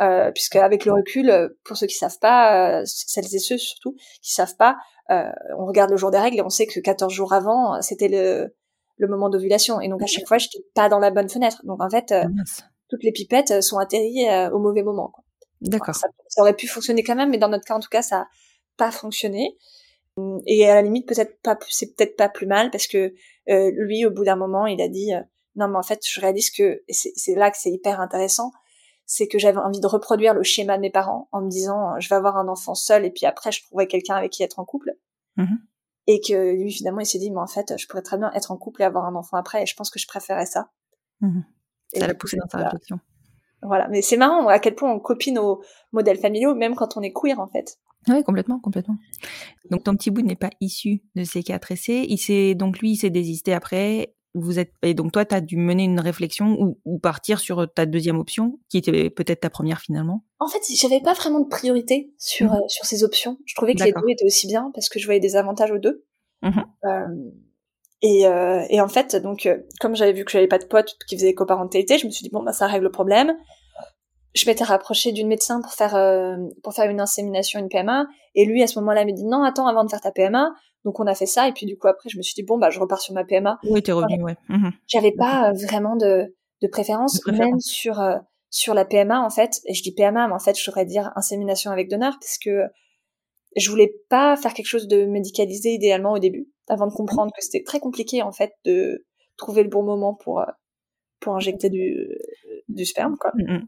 Euh, puisque avec le recul, pour ceux qui savent pas, celles et ceux surtout qui savent pas, on regarde le jour des règles et on sait que 14 jours avant, c'était le le moment d'ovulation. Et donc à chaque fois, j'étais pas dans la bonne fenêtre. Donc en fait, Ah, toutes les pipettes sont atterries au mauvais moment. Quoi. D'accord. Ça, ça aurait pu fonctionner quand même, mais dans notre cas, en tout cas, ça a pas fonctionné. Et à la limite, peut-être pas, c'est peut-être pas plus mal parce que euh, lui, au bout d'un moment, il a dit euh, non, mais en fait, je réalise que c'est là que c'est hyper intéressant, c'est que j'avais envie de reproduire le schéma de mes parents en me disant je vais avoir un enfant seul et puis après je trouverai quelqu'un avec qui être en couple. Mhm. Et que lui, finalement, il s'est dit mais en fait, je pourrais très bien être en couple et avoir un enfant après. Et je pense que je préférais ça. Mhm. Et Ça l'a poussé dans sa réflexion. Voilà, mais c'est marrant à quel point on copie nos modèles familiaux, même quand on est queer en fait. Oui, complètement, complètement. Donc ton petit bout n'est pas issu de ces quatre essais. Il s'est donc lui, il s'est désisté après. Vous êtes et donc toi, tu as dû mener une réflexion ou, ou partir sur ta deuxième option, qui était peut-être ta première finalement? En fait, j'avais pas vraiment de priorité sur Mhm. euh, sur ces options. Je trouvais que les deux étaient aussi bien parce que je voyais des avantages aux deux. Euh, et, euh, et en fait, donc euh, comme j'avais vu que j'avais pas de potes qui faisaient coparentalité, je me suis dit bon bah ça règle le problème. Je m'étais rapprochée d'une médecin pour faire euh, pour faire une insémination, une PMA, et lui à ce moment-là m'a dit non attends avant de faire ta PMA. Donc on a fait ça et puis du coup après je me suis dit bon bah je repars sur ma PMA. Oui, t'es revenu, ouais. Mhm. J'avais pas euh, vraiment de, de préférence, De préférence. même sur euh, sur la PMA en fait. Et je dis PMA, mais en fait, je devrais dire insémination avec donneur, parce que je voulais pas faire quelque chose de médicalisé idéalement au début, avant de comprendre que c'était très compliqué en fait de trouver le bon moment pour pour injecter du du sperme quoi. Mhm.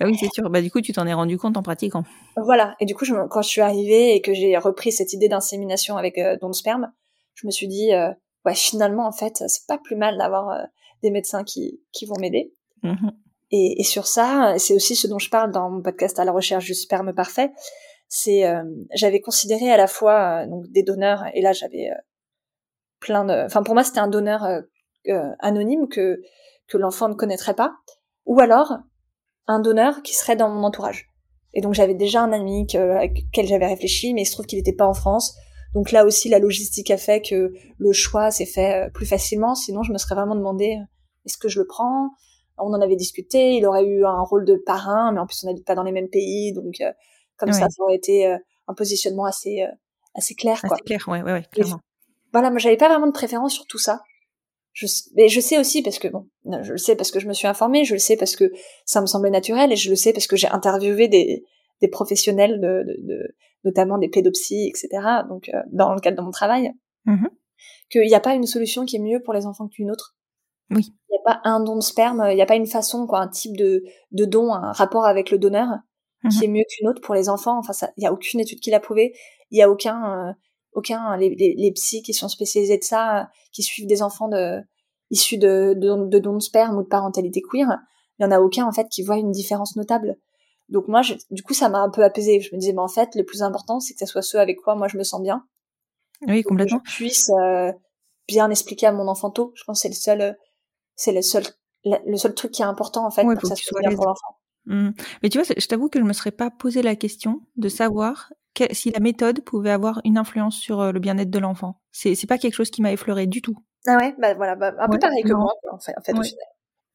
Ah oui, c'est sûr. Bah du coup, tu t'en es rendu compte en pratiquant. Voilà. Et du coup, je, quand je suis arrivée et que j'ai repris cette idée d'insémination avec euh, don de sperme, je me suis dit, euh, ouais, finalement, en fait, c'est pas plus mal d'avoir euh, des médecins qui qui vont m'aider. Mhm. Et, et sur ça, c'est aussi ce dont je parle dans mon podcast à la recherche du sperme parfait. C'est, j'avais considéré à la fois donc des donneurs, et là j'avais plein de, enfin pour moi c'était un donneur anonyme que que l'enfant ne connaîtrait pas, ou alors un donneur qui serait dans mon entourage. Et donc j'avais déjà un ami que, avec lequel j'avais réfléchi, mais il se trouve qu'il n'était pas en France, Donc là aussi, la logistique a fait que le choix s'est fait plus facilement. Sinon, je me serais vraiment demandé est-ce que je le prends? On en avait discuté. Il aurait eu un rôle de parrain, mais en plus, on n'habite pas dans les mêmes pays, donc comme ça, ça aurait été un positionnement assez assez clair. Quoi. Clair, ouais, ouais, ouais clairement. voilà, moi, j'avais pas vraiment de préférence sur tout ça. Je, mais je sais aussi parce que bon, je le sais parce que je me suis informée, je le sais parce que ça me semblait naturel et je le sais parce que j'ai interviewé des, des professionnels de, de, de, notamment des pédopsies, etc. Donc euh, dans le cadre de mon travail, mmh qu'il n'y a pas une solution qui est mieux pour les enfants qu'une autre. Oui. Il n'y a pas un don de sperme, il n'y a pas une façon, quoi, un type de, de don, un rapport avec le donneur mmh qui est mieux qu'une autre pour les enfants. Enfin, il n'y a aucune étude qui l'a prouvé. Il n'y a aucun euh, aucun les, les, les, psys qui sont spécialisés de ça, qui suivent des enfants de issus de, de, de dons de sperme ou de parentalité queer, il y en a aucun en fait qui voit une différence notable. Donc moi, je, du coup, ça m'a un peu apaisé. Je me disais, bah, en fait, le plus important, c'est que ça soit ceux avec quoi moi je me sens bien. Oui, complètement. Que je puisse euh, bien expliquer à mon enfanto. Je pense que c'est le seul, c'est le seul, le seul truc qui est important en fait pour que ça soit bien pour l'enfant. Mmh. Mais tu vois, je t'avoue que je me serais pas posé la question de savoir si la méthode pouvait avoir une influence sur euh, le bien-être de l'enfant. C'est, c'est pas quelque chose qui m'a effleuré du tout. Ah ouais, bah voilà, bah, un peu pareil que moi, en fait, en fait ouais.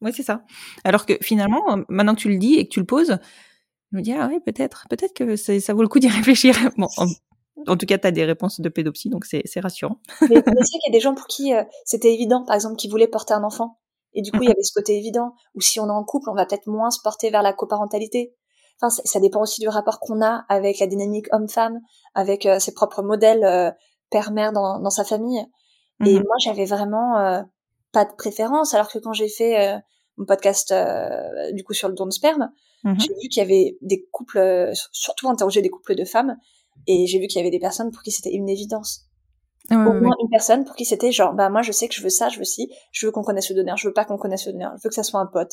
Ouais, c'est ça. Alors que finalement, euh, maintenant que tu le dis et que tu le poses, je me dis, ah ouais, peut-être, peut-être que ça vaut le coup d'y réfléchir. Bon, en, tout cas, tu as des réponses de pédopsie, donc c'est, c'est rassurant. mais, mais c'est qu'il y a des gens pour qui euh, c'était évident, par exemple, qui voulaient porter un enfant. Et du coup, il y avait ce côté évident. Ou si on est en couple, on va peut-être moins se porter vers la coparentalité. Enfin, ça dépend aussi du rapport qu'on a avec la dynamique homme-femme, avec euh, ses propres modèles euh, père-mère dans, dans, sa famille. Et mmh moi, j'avais vraiment euh, pas de préférence, alors que quand j'ai fait euh, mon podcast euh, du coup sur le don de sperme, mmh j'ai vu qu'il y avait des couples, surtout interroger des couples de femmes, et j'ai vu qu'il y avait des personnes pour qui c'était une évidence. Au moins une personne pour qui c'était genre, bah moi je sais que je veux ça, je veux ci, je veux qu'on connaisse le donneur, je veux pas qu'on connaisse le donneur, je veux que ça soit un pote.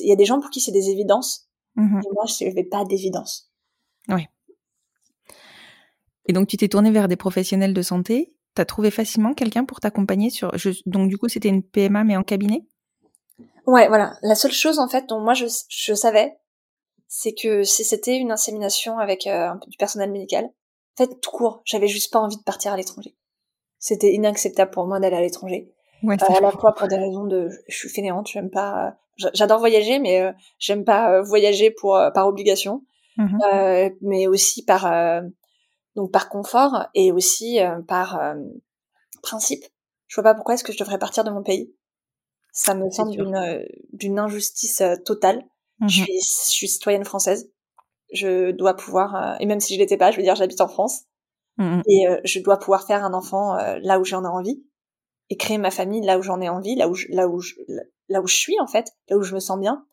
Il y a des gens pour qui c'est des évidences, Mmh et moi, je n'avais pas d'évidence. Oui. Et donc, tu t'es tournée vers des professionnels de santé. Tu as trouvé facilement quelqu'un pour t'accompagner sur. Donc, du coup, c'était une PMA, mais en cabinet? Ouais, voilà. La seule chose, en fait, dont moi, je, je savais, c'est que si c'était une insémination avec euh, du personnel médical, en fait, tout court, j'avais juste pas envie de partir à l'étranger. C'était inacceptable pour moi d'aller à l'étranger. Ouais, euh, à la fois pour des raisons de, je suis fainéante, j'aime pas, j'adore voyager, mais euh, j'aime pas euh, voyager pour par obligation, mmh mais aussi par donc par confort et aussi par principe. Je vois pas pourquoi est-ce que je devrais partir de mon pays. Ça me semble d'une d'une injustice totale. Mmh je suis je suis citoyenne française. Je dois pouvoir et même si je l'étais pas, je veux dire j'habite en France mmh et je dois pouvoir faire un enfant là où j'en ai envie et créer ma famille là où j'en ai envie, là où je, là où je, là où je suis en fait, là où je me sens bien.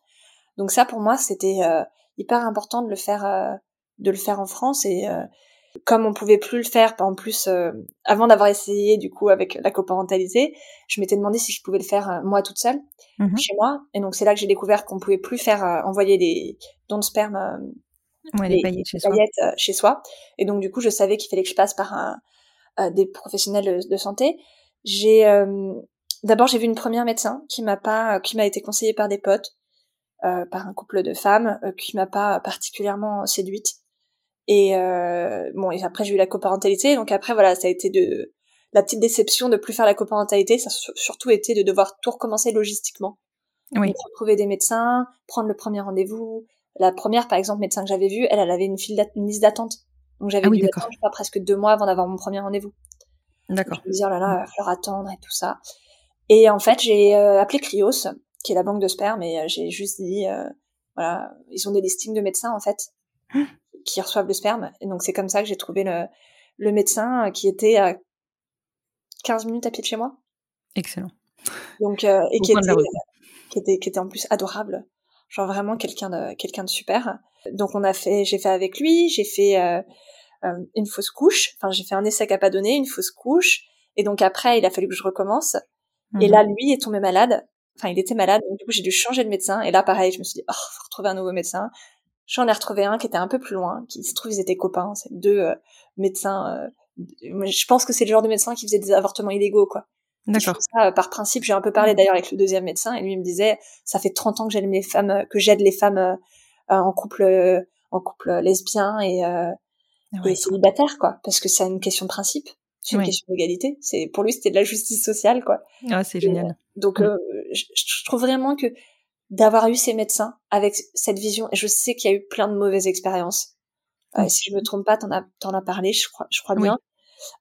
Donc ça pour moi c'était euh, hyper important de le faire euh, de le faire en France et euh, comme on pouvait plus le faire en plus avant d'avoir essayé du coup avec la coparentalité, je m'étais demandé si je pouvais le faire moi toute seule mmh chez moi et donc c'est là que j'ai découvert qu'on pouvait plus faire envoyer des dons de sperme ouais, les, paillettes, chez, paillettes soi. chez soi et donc du coup je savais qu'il fallait que je passe par un, des professionnels de santé j'ai euh, d'abord j'ai vu une première médecin qui m'a pas, qui m'a été conseillée par des potes, euh, par un couple de femmes, euh, qui m'a pas particulièrement séduite. Et euh, bon, et après j'ai eu la coparentalité, donc après voilà, ça a été de la petite déception de plus faire la coparentalité, ça a surtout été de devoir tout recommencer logistiquement. Oui. Donc, retrouver des médecins, prendre le premier rendez-vous. La première, par exemple, médecin que j'avais vue, elle, elle avait une, file une liste d'attente. Donc j'avais ah oui, dû attendre pas, presque deux mois avant d'avoir mon premier rendez-vous. D'accord. Je me disais, oh là là, il va falloir attendre et tout ça. Et en fait, j'ai euh, appelé Cryos, qui est la banque de sperme, et euh, j'ai juste dit, euh, voilà, ils ont des listings de médecins, en fait, mmh. qui reçoivent le sperme. Et donc, c'est comme ça que j'ai trouvé le, le médecin qui était à 15 minutes à pied de chez moi. Excellent. Donc, euh, et qui était, qui était, qui était en plus adorable. Genre vraiment quelqu'un de, quelqu'un de super. Donc, on a fait, j'ai fait avec lui, j'ai fait, une fausse couche. Enfin, j'ai fait un essai pas donné, une fausse couche. Et donc après, il a fallu que je recommence. Et là, lui est tombé malade. Enfin, il était malade. Donc du coup, j'ai dû changer de médecin. Et là, pareil, je me suis dit, oh, faut retrouver un nouveau médecin. J'en ai retrouvé un qui était un peu plus loin, qui se trouve ils étaient copains. C'est deux euh, médecins. Euh, je pense que c'est le genre de médecin qui faisait des avortements illégaux, quoi. D'accord. Ça, par principe, j'ai un peu parlé d'ailleurs avec le deuxième médecin, et lui il me disait, ça fait 30 ans que j'aide les femmes, que j'aide les femmes euh, en couple, en couple lesbien et, ouais. et célibataire, quoi, parce que c'est une question de principe. C'est une question d'égalité. C'est pour lui, c'était de la justice sociale, quoi. Ah, c'est génial. donc, euh, je, je, trouve vraiment que d'avoir eu ces médecins avec cette vision, et je sais qu'il y a eu plein de mauvaises expériences. Euh, si je me trompe pas, t'en as, t'en as parlé, je crois, je crois bien.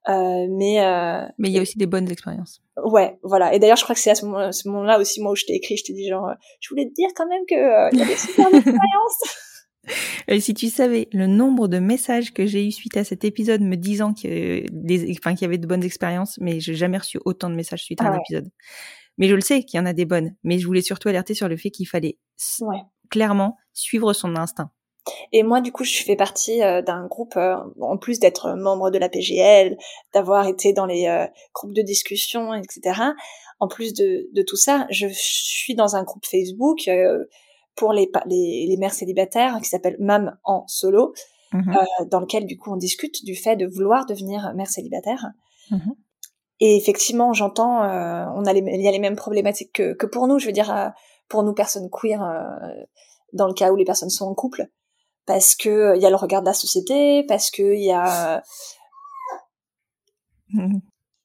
Euh, mais euh, mais il y a aussi des bonnes expériences. Ouais, voilà. Et d'ailleurs, je crois que c'est à ce moment-là, ce moment-là aussi moi où je t'ai écrit, je t'ai dit genre, euh, je voulais te dire quand même que euh, il y a des super expériences. Et si tu savais le nombre de messages que j'ai eu suite à cet épisode me disant des, enfin, qu'il y avait de bonnes expériences, mais j'ai jamais reçu autant de messages suite à un ah épisode. Mais je le sais qu'il y en a des bonnes. Mais je voulais surtout alerter sur le fait qu'il fallait ouais. clairement suivre son instinct. Et moi, du coup, je fais partie euh, d'un groupe, euh, en plus d'être membre de la PGL, d'avoir été dans les euh, groupes de discussion, etc. En plus de, de, tout ça, je suis dans un groupe Facebook pour les, les, les, mères célibataires qui s'appelle Mam en solo, mmh dans lequel, du coup, on discute du fait de vouloir devenir mère célibataire. Mmh Et effectivement, j'entends, on a les, il y a les mêmes problématiques que, que pour nous. Je veux dire, pour nous personnes queer, dans le cas où les personnes sont en couple, parce que il euh, y a le regard de la société, parce que il y a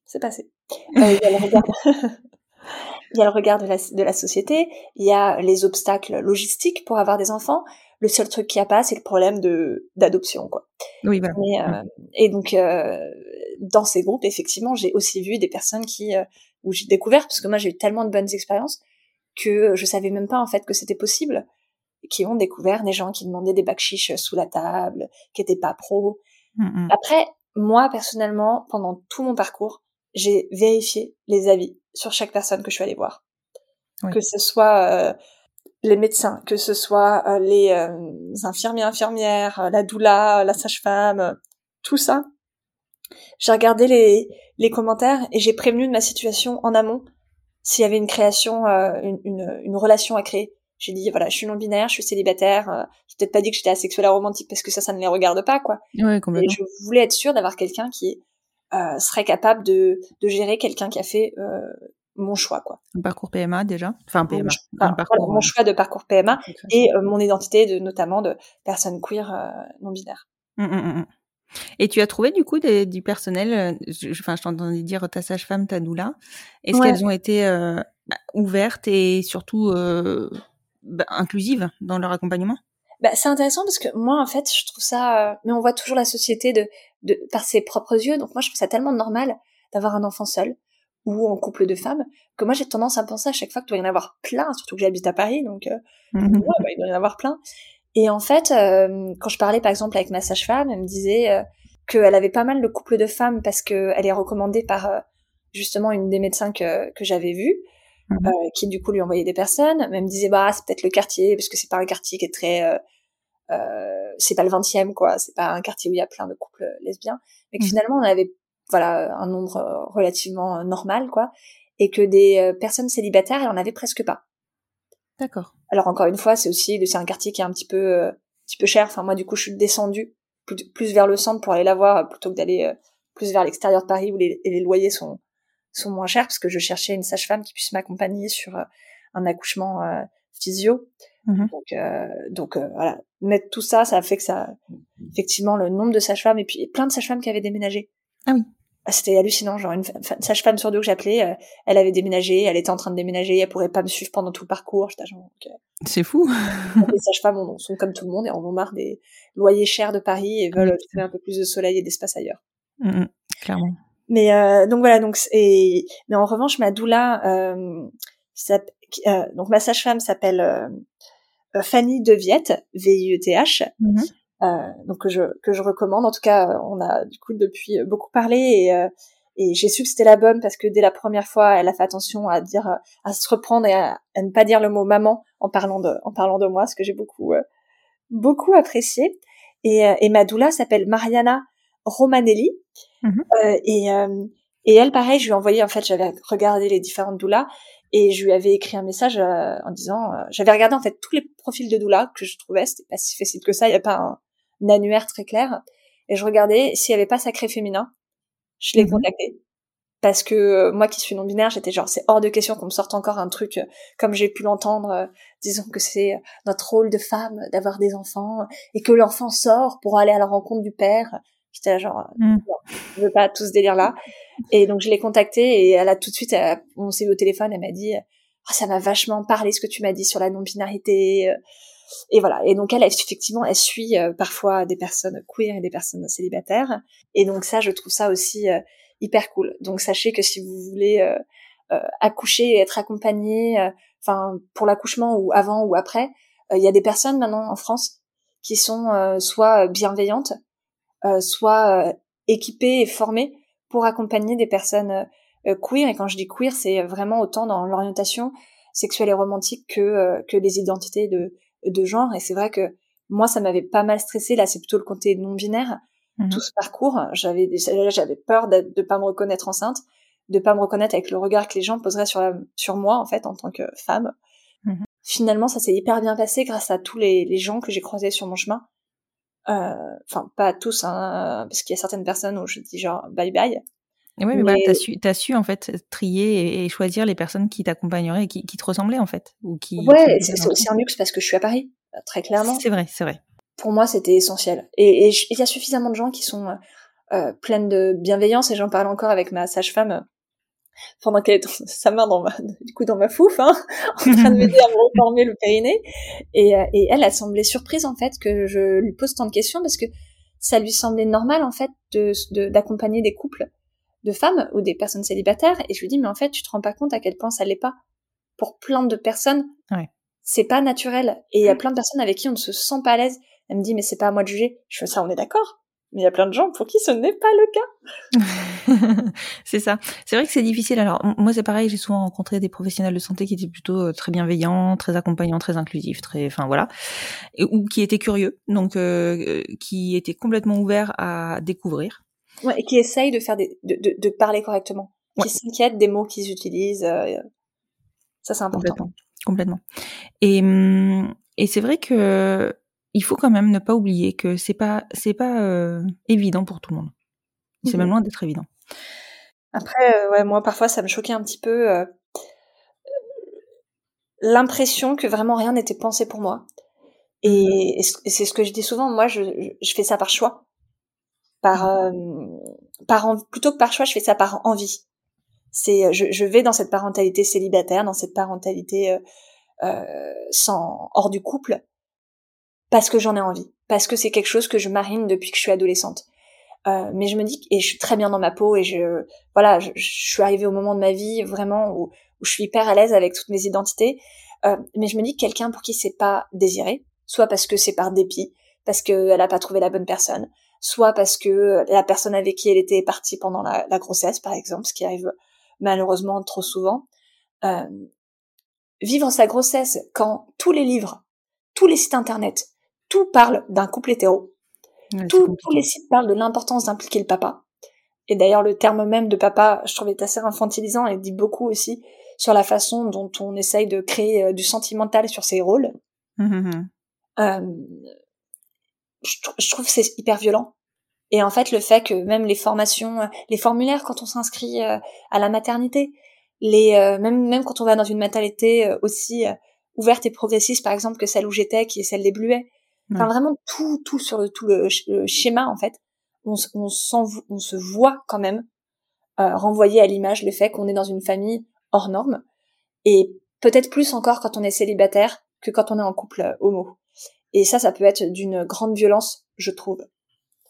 c'est passé. Il y a le regard il y a le regard de la, de la société, il y a les obstacles logistiques pour avoir des enfants. Le seul truc qui a pas, c'est le problème de d'adoption, quoi. Oui, voilà. Euh, et donc, euh, dans ces groupes, effectivement, j'ai aussi vu des personnes qui euh, où j'ai découvert, parce que moi j'ai eu tellement de bonnes expériences que je savais même pas en fait que c'était possible qui ont découvert des gens qui demandaient des bacs chiches sous la table, qui étaient pas pros. Mm, mm. Après, moi, personnellement, pendant tout mon parcours, j'ai vérifié les avis sur chaque personne que je suis allée voir. Que ce soit euh, les médecins, que ce soit euh, les euh, infirmiers, infirmières, la doula, la sage-femme, tout ça. J'ai regardé les, les commentaires et j'ai prévenu de ma situation en amont s'il y avait une création, une, une, une relation à créer j'ai dit voilà, je suis non binaire, je suis célibataire. Euh, j'ai peut-être pas dit que j'étais asexuelle romantique parce que ça, ça ne les regarde pas, quoi. Ouais, complètement. Et je voulais être sûre d'avoir quelqu'un qui euh, serait capable de, de gérer quelqu'un qui a fait euh, mon choix, quoi. Un parcours PMA déjà, enfin PMA. Mon, parcours, mon choix de parcours PMA et euh, mon identité de notamment de personne queer euh, non binaire. Mmh, mmh, mmh. Et tu as trouvé du coup des, du personnel, enfin je, t'entendais dire ta sage-femme, ta doula, est-ce qu'elles ont été bah, ouvertes et surtout bah, inclusive dans leur accompagnement? Bah, c'est intéressant parce que moi en fait je trouve ça euh, mais on voit toujours la société de, de par ses propres yeux. Donc moi je trouve ça tellement normal d'avoir un enfant seul ou en couple de femmes que moi j'ai tendance à penser à chaque fois qu'il doit y en avoir plein surtout que j'habite à Paris donc euh, mmh bah, il doit y en avoir plein. Et en fait euh, quand je parlais par exemple avec ma sage-femme elle me disait qu'elle avait pas mal de couples de femmes parce que elle est recommandée par justement une des médecins que, que j'avais vue Mhm. Euh, qui du coup lui envoyait des personnes. Même disait bah c'est peut-être le quartier parce que c'est pas un quartier qui est très euh, euh c'est pas le 20e quoi, c'est pas un quartier où il y a plein de couples lesbiens, mais que mhm. finalement on avait voilà un nombre euh, relativement normal quoi, et que des personnes célibataires il en avait presque pas. D'accord. Alors encore une fois c'est aussi c'est un quartier qui est un petit peu un petit peu cher. Enfin moi du coup je suis descendue plus, plus vers le centre pour aller la voir plutôt que d'aller plus vers l'extérieur de Paris où les, les loyers sont sont moins chers parce que je cherchais une sage-femme qui puisse m'accompagner sur euh, un accouchement euh, physio. Mmh donc, euh, donc voilà, mettre tout ça, ça a fait que ça, effectivement, le nombre de sages-femmes et puis plein de sages-femmes qui avaient déménagé. Ah oui. Ah, c'était hallucinant, genre une sage-femme sur deux que j'appelais, elle avait déménagé, elle était en train de déménager, elle pourrait pas me suivre pendant tout le parcours. C'est fou. les sages-femmes sont comme tout le monde et on en marre des loyers chers de Paris et veulent trouver un peu plus de soleil et d'espace ailleurs. Mmh clairement. Mais euh, donc voilà, donc et mais en revanche ma doula, euh, euh, donc ma sage-femme s'appelle euh, Fanny Deviette, V I E T H. Mhm. donc que je que je recommande. En tout cas, on a du coup depuis beaucoup parlé et et j'ai su que c'était la bonne parce que dès la première fois, elle a fait attention à dire, à se reprendre et à, ne pas dire le mot maman en parlant de, en parlant de moi, ce que j'ai beaucoup, beaucoup apprécié. Et, et ma doula s'appelle Mariana Romanelli. Mhm. Euh, et, euh, et elle, pareil, je lui ai envoyé, en fait, j'avais regardé les différentes doulas et je lui avais écrit un message euh, en disant, j'avais regardé en fait tous les profils de doula que je trouvais, c'était pas si facile que ça, il n'y a pas un, annuaire très clair. Et je regardais s'il y avait pas Sacré Féminin. Je l'ai mhm. contacté parce que moi qui suis non binaire, j'étais genre c'est hors de question qu'on me sorte encore un truc comme j'ai pu l'entendre, disons que c'est notre rôle de femme d'avoir des enfants et que l'enfant sort pour aller à la rencontre du père J'étais là genre, mm. non, je veux pas tout ce délire-là. Et donc je l'ai contactée et elle a tout de suite, on s'est eu au téléphone, elle m'a dit, oh, ça m'a vachement parlé ce que tu m'as dit sur la non-binarité. Et voilà. Et donc elle, effectivement, elle suit euh, parfois des personnes queer et des personnes célibataires. Et donc ça, je trouve ça aussi euh, hyper cool. Donc sachez que si vous voulez euh, accoucher et être accompagné, enfin pour l'accouchement ou avant ou après, il y a des personnes maintenant en France qui sont soit bienveillantes, soit équipées et formées pour accompagner des personnes queer. Et quand je dis queer, c'est vraiment autant dans l'orientation sexuelle et romantique que que les identités de de genre. Et c'est vrai que moi, ça m'avait pas mal stressé. Là, c'est plutôt le côté non binaire. Mhm. Tout ce parcours, j'avais j'avais peur de, de pas me reconnaître enceinte, de pas me reconnaître avec le regard que les gens poseraient sur sur moi en fait en tant que femme. Mhm. Finalement, ça s'est hyper bien passé grâce à tous les, les gens que j'ai croisés sur mon chemin. Euh, enfin, pas tous, hein, parce qu'il y a certaines personnes où je dis genre bye bye. Oui, mais, mais... t'as su, as su en fait trier et, choisir les personnes qui t'accompagneraient et qui, qui, te ressemblaient en fait, ou qui. Ouais, c'est aussi un luxe parce que je suis à Paris, euh, très clairement. C'est vrai, c'est vrai. Pour moi, c'était essentiel. Et il y a suffisamment de gens qui sont euh, euh, pleines de bienveillance et j'en parle encore avec ma sage-femme pendant qu'elle est sa main dans ma, du coup dans ma fouf, hein, en train de m'aider à me reformer le périnée. Et, et elle a semblé surprise en fait que je lui pose tant de questions parce que ça lui semblait normal en fait de d'accompagner des couples de femmes ou des personnes célibataires. Et je lui dis mais en fait tu te rends pas compte à quel point ça l'est pas. Pour plein de personnes ouais. c'est pas naturel. Et il y a plein de personnes avec qui on ne se sent pas à l'aise. Elle me dit mais c'est pas à moi de juger. Je fais ça on est d'accord. Mais il y a plein de gens pour qui ce n'est pas le cas. c'est ça. C'est vrai que c'est difficile. Alors moi c'est pareil, j'ai souvent rencontré des professionnels de santé qui étaient plutôt euh, très bienveillants, très accompagnants, très inclusifs, très, enfin voilà, et, ou qui étaient curieux, donc euh, qui étaient complètement ouverts à découvrir. Ouais, et qui essayent de faire des, de, de, de parler correctement, qui s'inquiètent des mots qu'ils utilisent. Euh, ça, c'est important. Complètement. Complètement. Et, hum, et c'est vrai que il faut quand même ne pas oublier que c'est pas c'est pas euh, évident pour tout le monde. C'est même loin d'être évident. Après, euh, ouais, moi parfois ça me choquait un petit peu euh, l'impression que vraiment rien n'était pensé pour moi. Et, et c'est ce que je dis souvent. Moi, je, je fais ça par choix par euh, par plutôt que par choix, je fais ça par envie. C'est je, je vais dans cette parentalité célibataire, dans cette parentalité euh, euh, sans hors du couple parce que j'en ai envie, parce que c'est quelque chose que je marine depuis que je suis adolescente. Euh, mais je me dis et je suis très bien dans ma peau et je voilà, je, je suis arrivée au moment de ma vie vraiment où, où je suis hyper à l'aise avec toutes mes identités. Euh, mais je me dis que quelqu'un pour qui c'est pas désiré, soit parce que c'est par dépit, parce qu'elle a pas trouvé la bonne personne, soit parce que la personne avec qui elle était partie pendant la, grossesse, par exemple, ce qui arrive malheureusement trop souvent. Euh, vivre sa grossesse quand tous les livres, tous les sites internet, tout parle d'un couple hétéro. Tous les sites parlent de l'importance d'impliquer le papa. Et d'ailleurs, le terme même de papa, je trouve, est assez infantilisant et dit beaucoup aussi sur la façon dont on essaye de créer euh, du sentimental sur ses rôles. Mmh, mmh, mmh. Euh, je, trouve que c'est hyper violent. Et en fait, le fait que même les formations, euh, les formulaires quand on s'inscrit à la maternité, les euh, même même quand on va dans une maternité aussi ouverte et progressiste, par exemple que celle où j'étais, qui est celle des Bluets, enfin vraiment tout tout sur le tout le, schéma en fait, on, on, on se voit quand même euh, renvoyer à l'image le fait qu'on est dans une famille hors norme et peut-être plus encore quand on est célibataire que quand on est en couple homo. Et ça, ça peut être d'une grande violence, je trouve.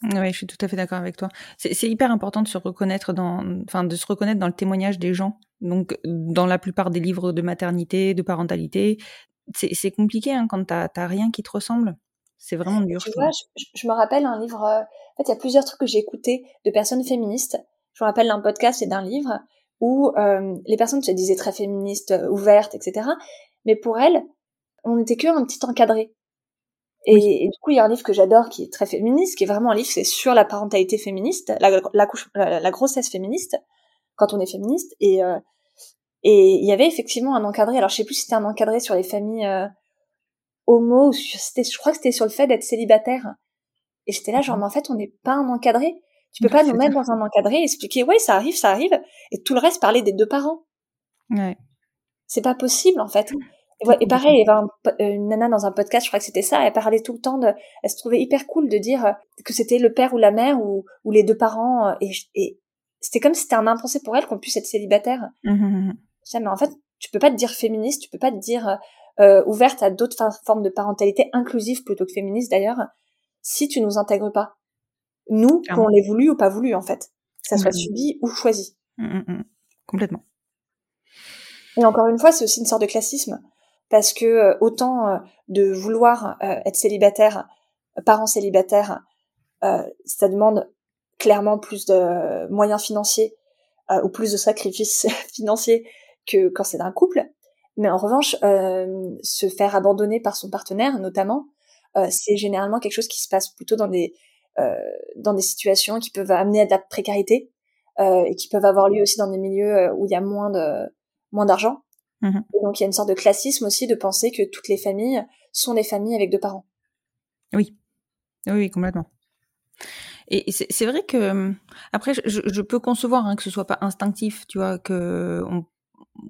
Oui, je suis tout à fait d'accord avec toi. C'est hyper important de se reconnaître dans, enfin, de se reconnaître dans le témoignage des gens. Donc, dans la plupart des livres de maternité, de parentalité, c'est compliqué hein, quand t'as rien qui te ressemble. C'est vraiment dur. Tu vois, je, me rappelle un livre. Euh, en fait, il y a plusieurs trucs que j'ai écoutés de personnes féministes. Je me rappelle d'un podcast et d'un livre où euh, les personnes se disaient très féministes, euh, ouvertes, etc. Mais pour elles, on n'était qu'un petit encadré. Et, du coup, il y a un livre que j'adore qui est très féministe, qui est vraiment un livre, c'est sur la parentalité féministe, la, la, la, grossesse féministe, quand on est féministe. Et euh, et il y avait effectivement un encadré. Alors je sais plus si c'était un encadré sur les familles euh, homo, je crois que c'était sur le fait d'être célibataire. Et j'étais là genre, mais en fait, on n'est pas un encadré. Tu peux pas nous mettre dans un encadré et expliquer, ouais, ça arrive, ça arrive, et tout le reste parler des deux parents. Ouais. C'est pas possible en fait. Ouais, et pareil, il y avait une nana dans un podcast, je crois que c'était ça, elle parlait tout le temps de, elle se trouvait hyper cool de dire que c'était le père ou la mère ou, ou les deux parents, et, et c'était comme si c'était un impensé pour elle qu'on puisse être célibataire. Mmh, mais en fait, tu peux pas te dire féministe, tu peux pas te dire euh, ouverte à d'autres formes de parentalité inclusive plutôt que féministe d'ailleurs, si tu nous intègres pas. Nous, qu'on l'ait voulu ou pas voulu en fait, que ça soit subi ou choisi. Complètement. Et encore une fois, c'est aussi une sorte de classisme parce que euh, autant euh, de vouloir euh, être célibataire, parent célibataire, ça demande clairement plus de moyens financiers ou plus de sacrifices financiers que quand c'est un couple. Mais en revanche, se faire abandonner par son partenaire, notamment, c'est généralement quelque chose qui se passe plutôt dans des dans des situations qui peuvent amener à de la précarité et qui peuvent avoir lieu aussi dans des milieux où il y a moins de moins d'argent. Mmh donc il y a une sorte de classisme aussi de penser que toutes les familles sont des familles avec deux parents. Oui, oui, complètement. Et c'est vrai que hum, après, je, peux concevoir hein, que ce soit pas instinctif, tu vois, que, on,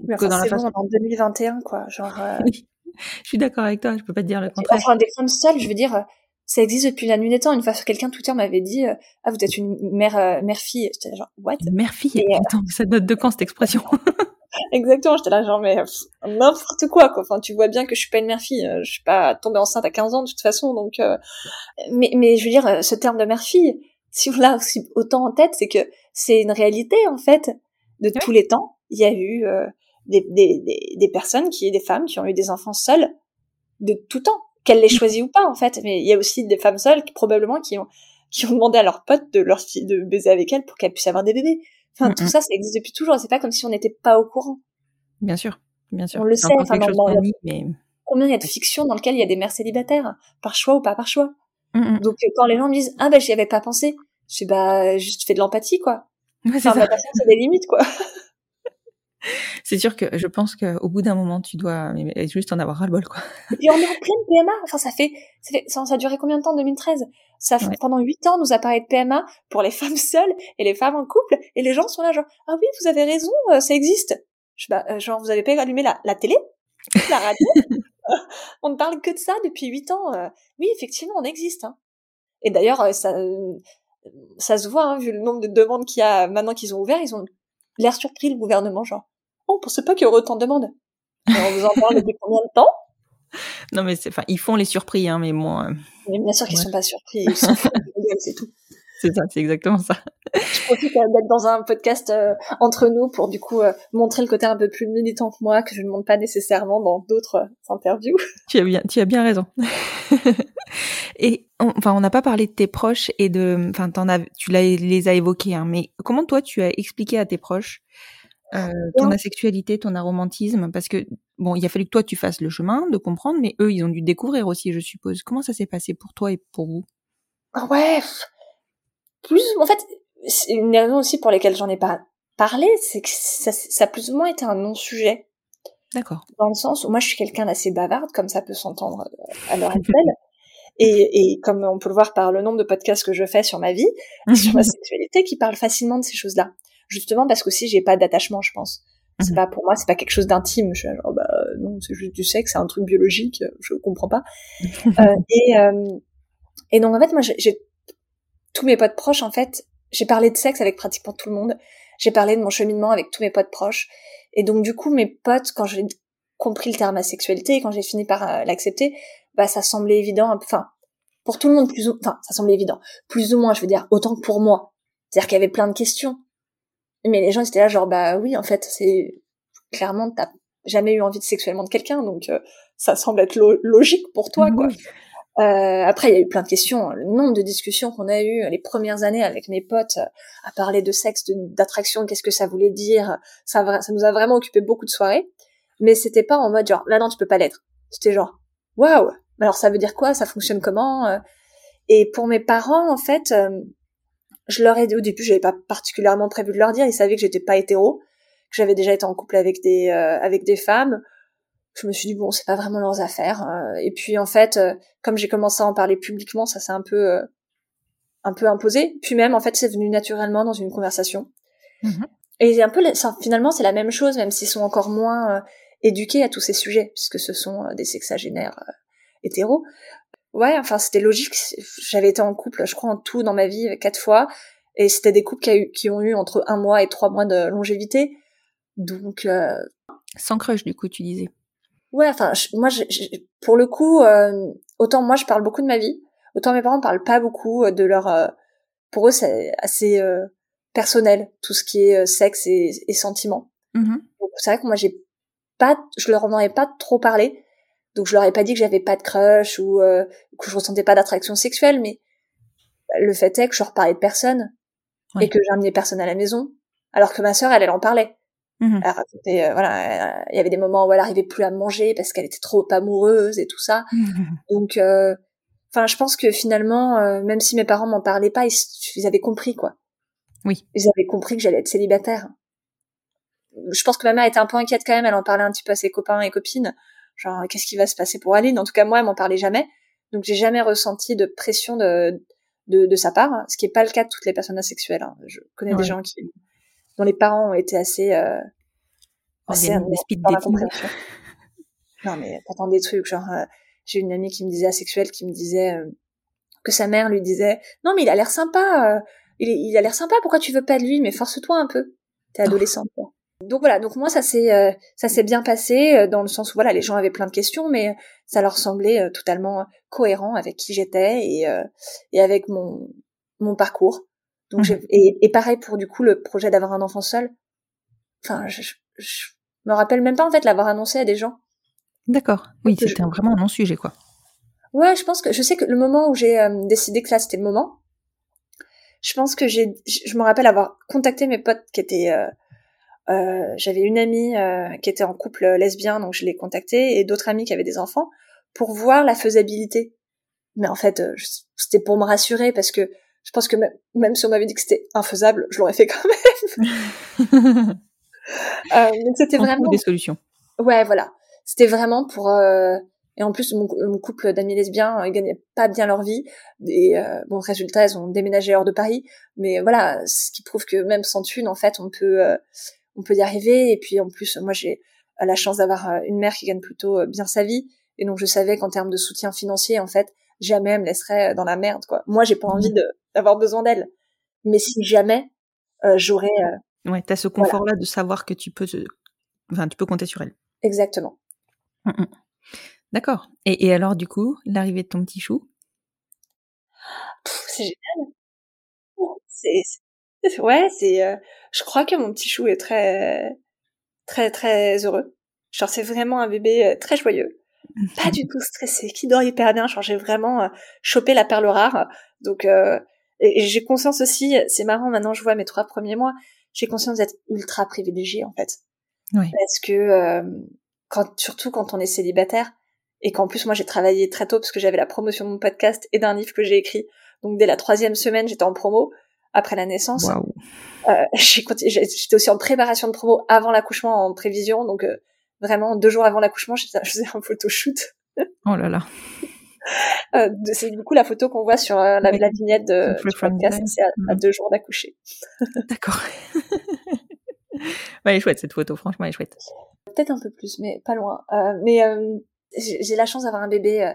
que dans la façon... en 2021, quoi, genre. Euh je suis d'accord avec toi, je peux pas te dire le contraire. Enfin, des femmes seules, je veux dire, ça existe depuis la nuit des temps. Une fois, quelqu'un Twitter m'avait dit, euh, ah, vous êtes une mère, euh, mère fille. J'étais genre, what? Mère fille. Attends, ça date de quand cette expression? Exactement, j'étais là genre mais n'importe quoi quoi. Enfin tu vois bien que je suis pas une mère-fille, euh, je suis pas tombée enceinte à 15 ans de toute façon donc euh, mais mais je veux dire euh, ce terme de mère-fille, si on l'a aussi autant en tête, c'est que c'est une réalité en fait de tous les temps. Il y a eu des, des, des, des, personnes qui des femmes qui ont eu des enfants seules de tout temps, qu'elles les choisissent ou pas en fait, mais il y a aussi des femmes seules qui probablement qui ont qui ont demandé à leurs potes de leur de baiser avec elles pour qu'elles puissent avoir des bébés. Enfin, tout ça, ça existe depuis toujours. C'est pas comme si on n'était pas au courant. Bien sûr, bien sûr. On le sait. Enfin, mais... Combien il y a de fictions dans lesquelles il y a des mères célibataires, par choix ou pas par choix. Donc quand les gens me disent ah ben j'y avais pas pensé, je suis bah juste fais de l'empathie quoi. Ouais, enfin, ça. c'est des limites quoi. C'est sûr que je pense qu'au bout d'un moment, tu dois juste en avoir ras-le-bol, quoi. Et on est en pleine PMA. Enfin, ça fait, ça, ça, a duré combien de temps, 2013? Ça fait, pendant huit ans, nous a parlé de PMA pour les femmes seules et les femmes en couple. Et les gens sont là, genre, ah oui, vous avez raison, euh, ça existe. Je, bah, euh, genre, vous avez pas allumé la, la télé? La radio? on ne parle que de ça depuis huit ans. Euh. Oui, effectivement, on existe, hein. Et d'ailleurs, ça, ça se voit, hein, vu le nombre de demandes qu'il y a maintenant qu'ils ont ouvert, ils ont l'air surpris, le gouvernement, genre, oh, on pensait pas qu'il y aurait autant de demandes. on vous en parle depuis combien de temps? Non, mais c'est, enfin, ils font les surpris, hein, mais moi. Mais bien sûr qu'ils sont pas surpris, c'est tout. C'est ça, c'est exactement ça. Je profite euh, d'être dans un podcast euh, entre nous pour du coup euh, montrer le côté un peu plus militant que moi, que je ne montre pas nécessairement dans d'autres interviews. Tu as bien, tu as bien raison. et enfin, on n'a pas parlé de tes proches et de, enfin, as, tu les as évoqués, hein, mais comment toi tu as expliqué à tes proches ton asexualité, ton aromantisme, parce que bon, il a fallu que toi tu fasses le chemin de comprendre, mais eux ils ont dû découvrir aussi, je suppose. Comment ça s'est passé pour toi et pour vous? Ouais, plus, en fait, une des raisons aussi pour lesquelles j'en ai pas parlé, c'est que ça, ça, a plus ou moins été un non-sujet. D'accord. Dans le sens où moi, je suis quelqu'un d'assez bavarde, comme ça peut s'entendre euh, à l'heure actuelle. Et, et, comme on peut le voir par le nombre de podcasts que je fais sur ma vie, sur ma sexualité, qui parlent facilement de ces choses-là. Justement parce qu'aussi j'ai pas d'attachement, je pense. C'est mhm. pas pour moi, c'est pas quelque chose d'intime. Je suis genre bah non, c'est juste du sexe, c'est un truc biologique, je comprends pas. euh, et euh, et donc en fait moi j'ai tous mes potes proches, en fait, j'ai parlé de sexe avec pratiquement tout le monde. J'ai parlé de mon cheminement avec tous mes potes proches. Et donc, du coup, mes potes, quand j'ai compris le terme asexualité et quand j'ai fini par euh, l'accepter, bah, ça semblait évident. Enfin, pour tout le monde, plus ou, enfin, ça semblait évident. Plus ou moins, je veux dire, autant que pour moi. C'est-à-dire qu'il y avait plein de questions. Mais les gens étaient là, genre, bah oui, en fait, c'est clairement, t'as jamais eu envie de sexuellement de quelqu'un, donc euh, ça semble être logique pour toi, quoi. Euh, après, il y a eu plein de questions. Le nombre de discussions qu'on a eues les premières années avec mes potes euh, à parler de sexe, d'attraction, qu'est-ce que ça voulait dire. Ça, ça nous a vraiment occupé beaucoup de soirées. Mais c'était pas en mode genre, là non, tu peux pas l'être. C'était genre, waouh. Alors ça veut dire quoi? Ça fonctionne comment euh? Et pour mes parents, en fait, je leur ai au début, j'avais pas particulièrement prévu de leur dire. Ils savaient que j'étais pas hétéro, que j'avais déjà été en couple avec des avec des femmes je me suis dit bon c'est pas vraiment leurs affaires euh, et puis en fait euh, comme j'ai commencé à en parler publiquement ça s'est un peu euh, un peu imposé puis même en fait c'est venu naturellement dans une conversation mm-hmm. et un peu finalement c'est la même chose même s'ils sont encore moins éduquée à tous ces sujets, puisque ce sont des sexagénaires hétéros. Ouais, enfin c'était logique. J'avais été en couple, je crois en tout dans ma vie quatre fois, et c'était des couples qui, qui, ont eu entre un mois et trois mois de longévité. Donc euh... sans crush du coup, tu disais. Ouais, enfin moi, pour le coup, euh, autant moi je parle beaucoup de ma vie, autant mes parents parlent pas beaucoup de leur. Euh, pour eux, c'est assez euh, personnel tout ce qui est sexe et, et sentiments. Mmh Donc c'est vrai que moi j'ai pas, je leur en ai pas trop parlé. Donc je leur ai pas dit que j'avais pas de crush ou euh, que je ressentais pas d'attraction sexuelle, mais le fait est que je leur parlais de personne et que j'amenais personne à la maison, alors que ma sœur elle, elle en parlait. Mmh Elle racontait, euh, voilà, il y avait des moments où elle arrivait plus à manger parce qu'elle était trop amoureuse et tout ça. Donc, euh, enfin, je pense que finalement, euh, même si mes parents m'en parlaient pas, ils, ils, avaient compris quoi. Oui. Ils avaient compris que j'allais être célibataire. Je pense que ma mère était un peu inquiète quand même. Elle en parlait un petit peu à ses copains et copines genre qu'est-ce qui va se passer pour Aline? En tout cas, moi, elle m'en parlait jamais, donc j'ai jamais ressenti de pression de de, de sa part, ce qui est pas le cas de toutes les personnes asexuelles. Hein. Je connais ouais. des gens qui dont les parents ont été assez euh, assez dans la compréhension. non mais t'entends des trucs genre euh, j'ai une amie qui me disait asexuelle qui me disait euh, que sa mère lui disait non mais il a l'air sympa euh, il, il a l'air sympa pourquoi tu veux pas de lui? Mais force-toi un peu. T'es adolescente quoi donc voilà, donc moi ça s'est euh, ça s'est bien passé euh, dans le sens où voilà les gens avaient plein de questions, mais ça leur semblait totalement cohérent avec qui j'étais et et avec mon mon parcours. Donc mmh. et, et, pareil pour du coup le projet d'avoir un enfant seul. Enfin, je, je, je, me rappelle même pas en fait l'avoir annoncé à des gens. D'accord. Oui, c'était vraiment un non sujet quoi. Ouais, je pense que je sais que le moment où j'ai décidé que là c'était le moment, je pense que j'ai je me rappelle avoir contacté mes potes qui étaient euh, j'avais une amie euh, qui était en couple lesbien, donc je l'ai contactée, et d'autres amis qui avaient des enfants, pour voir la faisabilité. Mais en fait, euh, c'était pour me rassurer, parce que je pense que même, même si on m'avait dit que c'était infaisable, je l'aurais fait quand même. euh, donc c'était vraiment des solutions. Ouais, voilà. C'était vraiment pour. Euh... Et en plus, mon, mon couple d'amis lesbiens, ils gagnaient pas bien leur vie. Et euh, bon, résultat, ils ont déménagé hors de Paris. Mais voilà, ce qui prouve que même sans thune, en fait, on peut on peut y arriver. Et puis en plus, moi j'ai la chance d'avoir euh, une mère qui gagne plutôt euh, bien sa vie, et donc je savais qu'en termes de soutien financier, en fait, jamais elle me laisserait euh, dans la merde. Quoi. Moi, j'ai pas envie d'avoir besoin d'elle, mais si jamais euh, j'aurais. Euh, ouais, t'as ce confort-là voilà. de savoir que tu peux, te... enfin, tu peux compter sur elle. Exactement. Mmh, mmh. D'accord. Et, et, alors, du coup, l'arrivée de ton petit chou? C'est génial. C'est Ouais, c'est. Euh, je crois que mon petit chou est très, très, très heureux. Genre, c'est vraiment un bébé très joyeux, pas du tout stressé, qui dort hyper bien. Genre, j'ai vraiment euh, chopé la perle rare. Donc, euh, et, et j'ai conscience aussi. C'est marrant. Maintenant, je vois mes trois premiers mois. J'ai conscience d'être ultra privilégiée en fait, oui. parce que euh, quand, surtout quand on est célibataire et qu'en plus moi j'ai travaillé très tôt parce que j'avais la promotion de mon podcast et d'un livre que j'ai écrit. Donc dès la troisième semaine, j'étais en promo après la naissance. Wow. Euh, J'étais aussi en préparation de promo avant l'accouchement, en prévision. Donc euh, vraiment deux jours avant l'accouchement, je faisais un photoshoot. Oh là là. euh, c'est du coup la photo qu'on voit sur euh, la, la, vignette de, du podcast. C'est à, à, deux jours d'accoucher. D'accord. ouais, elle est chouette cette photo. Franchement, elle est chouette. Peut-être un peu plus, mais pas loin. Euh, mais j'ai la chance d'avoir un bébé.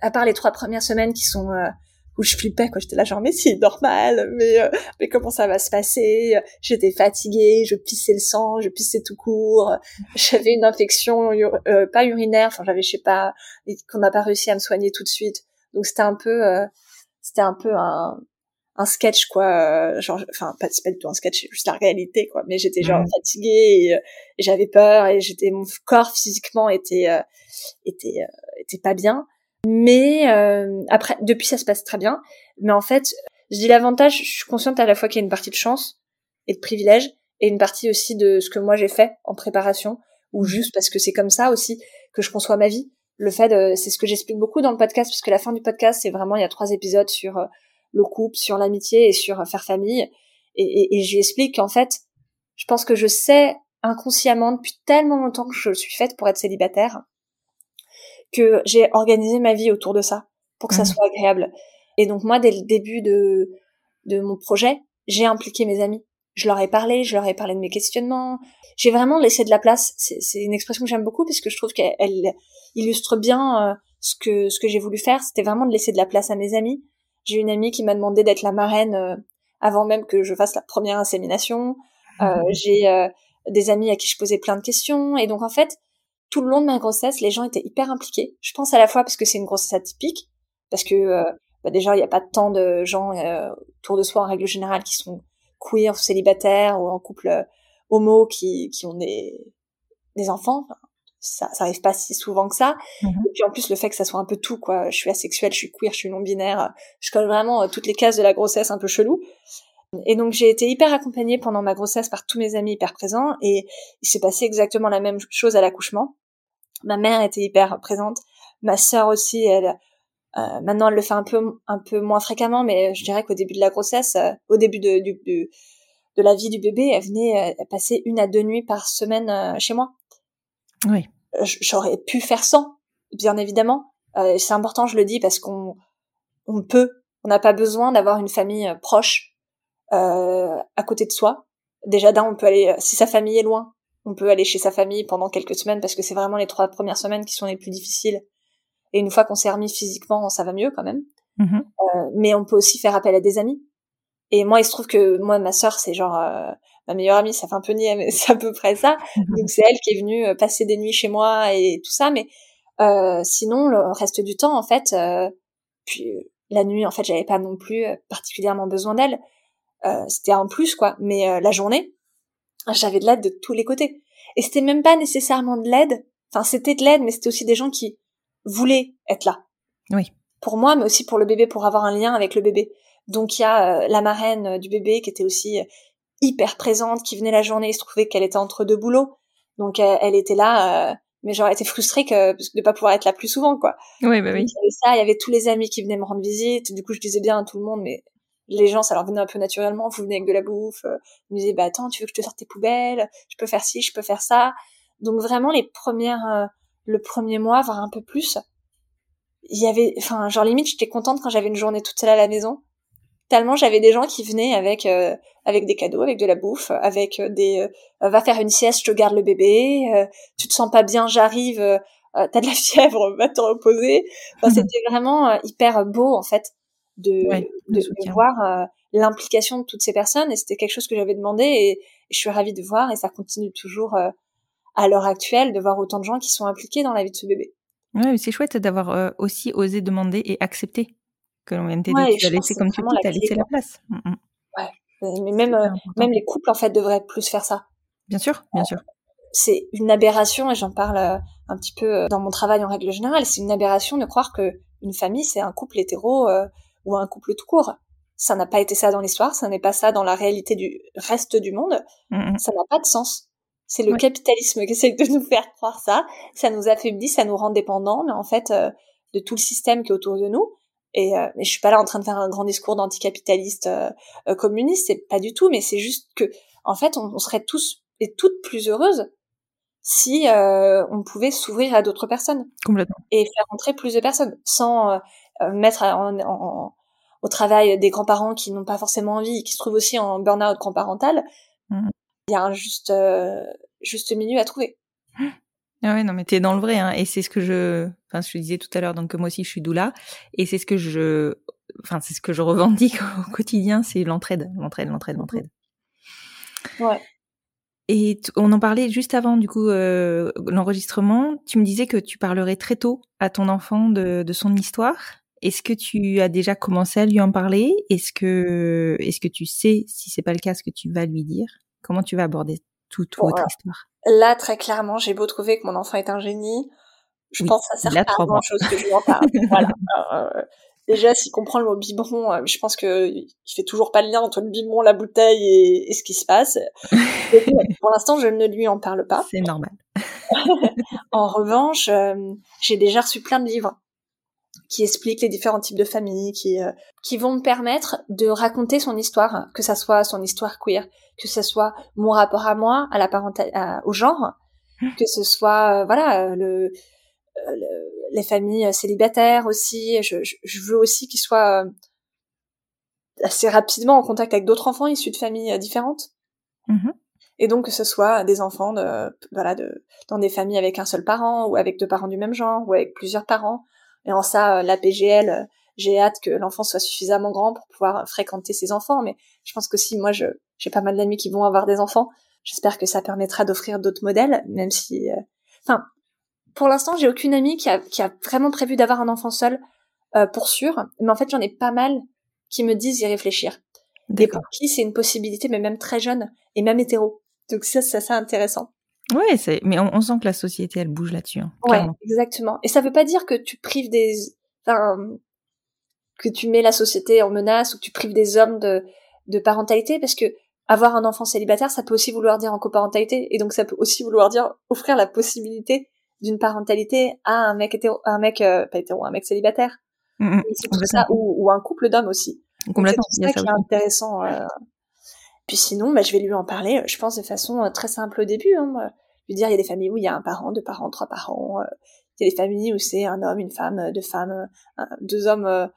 à part les trois premières semaines qui sont où je flippais quoi. J'étais là genre mais c'est normal mais euh, mais comment ça va se passer? J'étais fatiguée je pissais le sang je pissais tout court. J'avais une infection euh, pas urinaire enfin j'avais je sais pas qu'on n'a pas réussi à me soigner tout de suite. Donc c'était un peu euh, c'était un peu un un sketch quoi genre enfin pas c'est pas du tout un sketch c'est juste la réalité quoi. Mais j'étais genre mmh. fatiguée et, et j'avais peur et j'étais mon corps physiquement était était était pas bien mais euh, après, depuis, ça se passe très bien. Mais en fait, je dis l'avantage, je suis consciente à la fois qu'il y a une partie de chance et de privilège, et une partie aussi de ce que moi j'ai fait en préparation, ou mmh. juste parce que c'est comme ça aussi que je conçois ma vie. Le fait, de, c'est ce que j'explique beaucoup dans le podcast, parce que la fin du podcast, c'est vraiment, il y a trois épisodes sur euh, le couple, sur l'amitié et sur euh, faire famille. Et, et, et j'explique qu'en fait, je pense que je sais inconsciemment depuis tellement longtemps que je suis faite pour être célibataire que j'ai organisé ma vie autour de ça pour que mmh. ça soit agréable. Et donc moi, dès le début de, de mon projet, j'ai impliqué mes amis. je leur ai parlé, je leur ai parlé de mes questionnements. J'ai vraiment laissé de la place. C'est une expression que j'aime beaucoup puisque je trouve qu'elle illustre bien euh, ce que ce que j'ai voulu faire. C'était vraiment de laisser de la place à mes amis. J'ai une amie qui m'a demandé d'être la marraine euh, avant même que je fasse la première insémination. Euh, mhm. j'ai des amis à qui je posais plein de questions et donc en fait tout le long de ma grossesse, les gens étaient hyper impliqués. Je pense à la fois parce que c'est une grossesse atypique, parce que bah déjà il n'y a pas tant de gens autour de soi en règle générale qui sont queer ou célibataires ou en couple euh, homo qui, qui ont des, des enfants. ça, ça arrive pas si souvent que ça. Mhm. Et puis en plus, le fait que ça soit un peu tout, quoi. Je suis asexuelle, je suis queer, je suis non-binaire. Je colle vraiment euh, toutes les cases de la grossesse un peu chelou. Et donc j'ai été hyper accompagnée pendant ma grossesse par tous mes amis hyper présents et il s'est passé exactement la même chose à l'accouchement. Ma mère était hyper présente, ma sœur aussi, elle euh, maintenant, elle le fait un peu, un peu moins fréquemment, mais je dirais qu'au début de la grossesse, euh, au début de, du, de, la vie du bébé, elle venait euh, passer une à deux nuits par semaine chez moi. Oui. J'aurais pu faire sans, bien évidemment. c'est important, je le dis, parce qu'on on peut, on n'a pas besoin d'avoir une famille proche à côté de soi. Déjà d'un, on peut aller, si sa famille est loin, on peut aller chez sa famille pendant quelques semaines parce que c'est vraiment les trois premières semaines qui sont les plus difficiles et une fois qu'on s'est remis physiquement, ça va mieux quand même. Mm-hmm. Euh, mais on peut aussi faire appel à des amis. Et moi, il se trouve que moi, ma sœur, c'est genre euh, ma meilleure amie. Ça fait un peu nier, mais c'est à peu près ça. Mm-hmm. Donc c'est elle qui est venue euh, passer des nuits chez moi et tout ça. Mais euh, sinon, le reste du temps, en fait, euh, puis la nuit, en fait, j'avais pas non plus particulièrement besoin d'elle. C'était un plus, quoi. Mais la journée, j'avais de l'aide de tous les côtés. Et c'était même pas nécessairement de l'aide. Enfin, c'était de l'aide, mais c'était aussi des gens qui voulait être là. Oui. Pour moi, mais aussi pour le bébé, pour avoir un lien avec le bébé. Donc il y a euh, la marraine euh, du bébé qui était aussi euh, hyper présente, qui venait la journée, il se trouvait qu'elle était entre deux boulots. Donc elle était là, mais j'aurais été frustrée que, de ne pas pouvoir être là plus souvent, quoi. Oui, bah oui. Il y avait ça, il y avait tous les amis qui venaient me rendre visite. Du coup, je disais bien à tout le monde, mais les gens, ça leur venait un peu naturellement. Vous venez avec de la bouffe. Ils me disaient, bah attends, tu veux que je te sorte tes poubelles Je peux faire ci, je peux faire ça. Donc vraiment, les premières le premier mois, voire un peu plus, il y avait, enfin, genre limite, j'étais contente quand j'avais une journée toute seule à la maison. Tellement j'avais des gens qui venaient avec euh, avec des cadeaux, avec de la bouffe, avec euh, des euh, va faire une sieste, je te garde le bébé, tu te sens pas bien, j'arrive, t'as de la fièvre, va te reposer. Enfin, c'était vraiment hyper beau en fait de de, voir l'implication de toutes ces personnes et c'était quelque chose que j'avais demandé et, je suis ravie de voir et ça continue toujours à l'heure actuelle de voir autant de gens qui sont impliqués dans la vie de ce bébé. Ouais, c'est chouette d'avoir euh, aussi osé demander et accepter que l'on vienne t'aider. tu as laissé, comme tu dis, tu as laissé la place. Mm, mm. Ouais, mais même, euh, même les couples, en fait, devraient plus faire ça. Bien sûr, bien sûr. C'est une aberration, et j'en parle euh, un petit peu dans mon travail en règle générale, c'est une aberration de croire que une famille, c'est un couple hétéro ou un couple tout court. Ça n'a pas été ça dans l'histoire, ça n'est pas ça dans la réalité du reste du monde. Ça n'a pas de sens. C'est le capitalisme qui essaie de nous faire croire ça. Ça nous affaiblit, ça nous rend dépendants, mais en fait, euh, de tout le système qui est autour de nous. Et euh, mais je suis pas là en train de faire un grand discours d'anticapitaliste euh, euh communiste, c'est pas du tout, mais c'est juste que, en fait, on, serait tous et toutes plus heureuses si on pouvait s'ouvrir à d'autres personnes. Complètement. Et faire entrer plus de personnes, sans mettre en, au travail des grands-parents qui n'ont pas forcément envie, qui se trouvent aussi en burn-out grand-parental. Mmh il y a un juste, euh, juste milieu à trouver. Ah ouais, non, mais t'es dans le vrai, hein, et c'est ce que je, enfin, je te disais tout à l'heure, donc moi aussi je suis doula, et c'est ce que je, enfin, c'est ce que je revendique au quotidien, c'est l'entraide, l'entraide, l'entraide, l'entraide. Ouais. Et on en parlait juste avant, du coup, euh, l'enregistrement. Tu me disais que tu parlerais très tôt à ton enfant de, de son histoire. Est-ce que tu as déjà commencé à lui en parler? Est-ce que, est-ce que tu sais, si c'est pas le cas, ce que tu vas lui dire? Comment tu vas aborder toute votre histoire? Là, très clairement, j'ai beau trouver que mon enfant est un génie, je pense que ça sert pas à grand chose que je lui en parle. voilà. Euh, déjà, s'il comprend le mot biberon, euh, je pense que il fait toujours pas le lien entre le biberon, la bouteille et, ce qui se passe. pour l'instant, je ne lui en parle pas. C'est normal. en revanche, euh, j'ai déjà reçu plein de livres qui expliquent les différents types de familles, qui euh, qui vont me permettre de raconter son histoire, que ça soit son histoire queer, que ce soit mon rapport à moi, à la parentalité, au genre, que ce soit euh, voilà euh, le, les familles célibataires aussi. Je, je, veux aussi qu'ils soient assez rapidement en contact avec d'autres enfants issus de familles différentes. Mmh et donc que ce soit des enfants de, voilà, de, dans des familles avec un seul parent ou avec deux parents du même genre ou avec plusieurs parents. Et en ça, la PGL, j'ai hâte que l'enfant soit suffisamment grand pour pouvoir fréquenter ses enfants. Mais je pense que si moi, je, j'ai pas mal d'amis qui vont avoir des enfants, j'espère que ça permettra d'offrir d'autres modèles, même si, euh, enfin, pour l'instant, j'ai aucune amie qui a, qui a vraiment prévu d'avoir un enfant seul, euh, pour sûr. Mais en fait, j'en ai pas mal qui me disent y réfléchir. Et pour qui c'est une possibilité, mais même très jeune, et même hétéro. Donc ça, c'est assez intéressant. C'est, mais on, sent que la société, elle bouge là-dessus. Hein, ouais, exactement. Et ça veut pas dire que tu prives des, enfin, que tu mets la société en menace ou que tu prives des hommes de, de parentalité, parce que avoir un enfant célibataire, ça peut aussi vouloir dire en coparentalité, et donc ça peut aussi vouloir dire offrir la possibilité d'une parentalité à un mec hétéro, un mec euh, pas hétéro, un mec célibataire. Mmh, mmh. c'est tout ça, ou, ou, un couple d'hommes aussi. Complètement. C'est ça, qui est intéressant. Euh, puis sinon, bah, je vais lui en parler, je pense, de façon euh, très simple au début. Hein, dire, il y a des familles où il y a un parent, deux parents, trois parents. Euh, il y a des familles où c'est un homme, une femme, euh, deux femmes, deux hommes,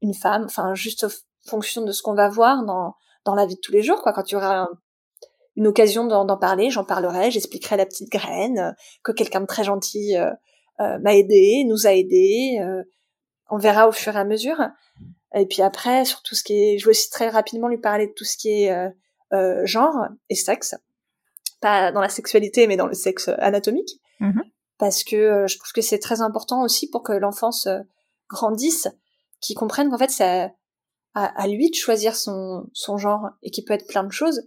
une femme. Enfin, juste en fonction de ce qu'on va voir dans dans la vie de tous les jours. Quoi, quand tu auras une occasion d'en parler, j'en parlerai, j'expliquerai la petite graine, que quelqu'un de très gentil m'a aidé, nous a aidé. on verra au fur et à mesure. Et puis après, sur tout ce qui est, je vais aussi très rapidement lui parler de tout ce qui est euh, euh, genre et sexe, pas dans la sexualité, mais dans le sexe anatomique, mmh parce que euh, je trouve que c'est très important aussi pour que l'enfant se grandisse, qu'il comprenne qu'en fait c'est à, lui de choisir son, son genre et qu'il peut être plein de choses.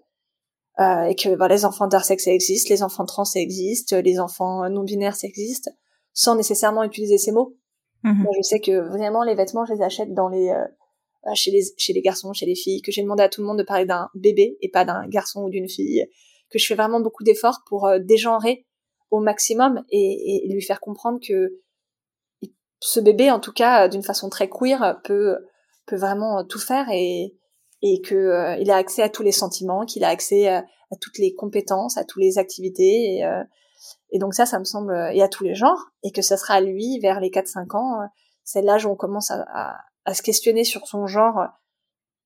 Euh, et que les enfants intersexes ça existe, les enfants trans ça existe, les enfants non binaires ça existe, sans nécessairement utiliser ces mots. Mmh Moi, je sais que vraiment les vêtements, je les achète dans les euh, chez les chez les garçons, chez les filles, que j'ai demandé à tout le monde de parler d'un bébé et pas d'un garçon ou d'une fille, que je fais vraiment beaucoup d'efforts pour euh, dégenrer au maximum et, et, lui faire comprendre que ce bébé, en tout cas, d'une façon très queer, peut peut vraiment tout faire et et euh, a accès à tous les sentiments, qu'il a accès à, toutes les compétences, à toutes les activités et, et donc ça, ça me semble et à tous les genres et que ça sera à lui vers les 4-5 ans, c'est l'âge où on commence à, à se questionner sur son genre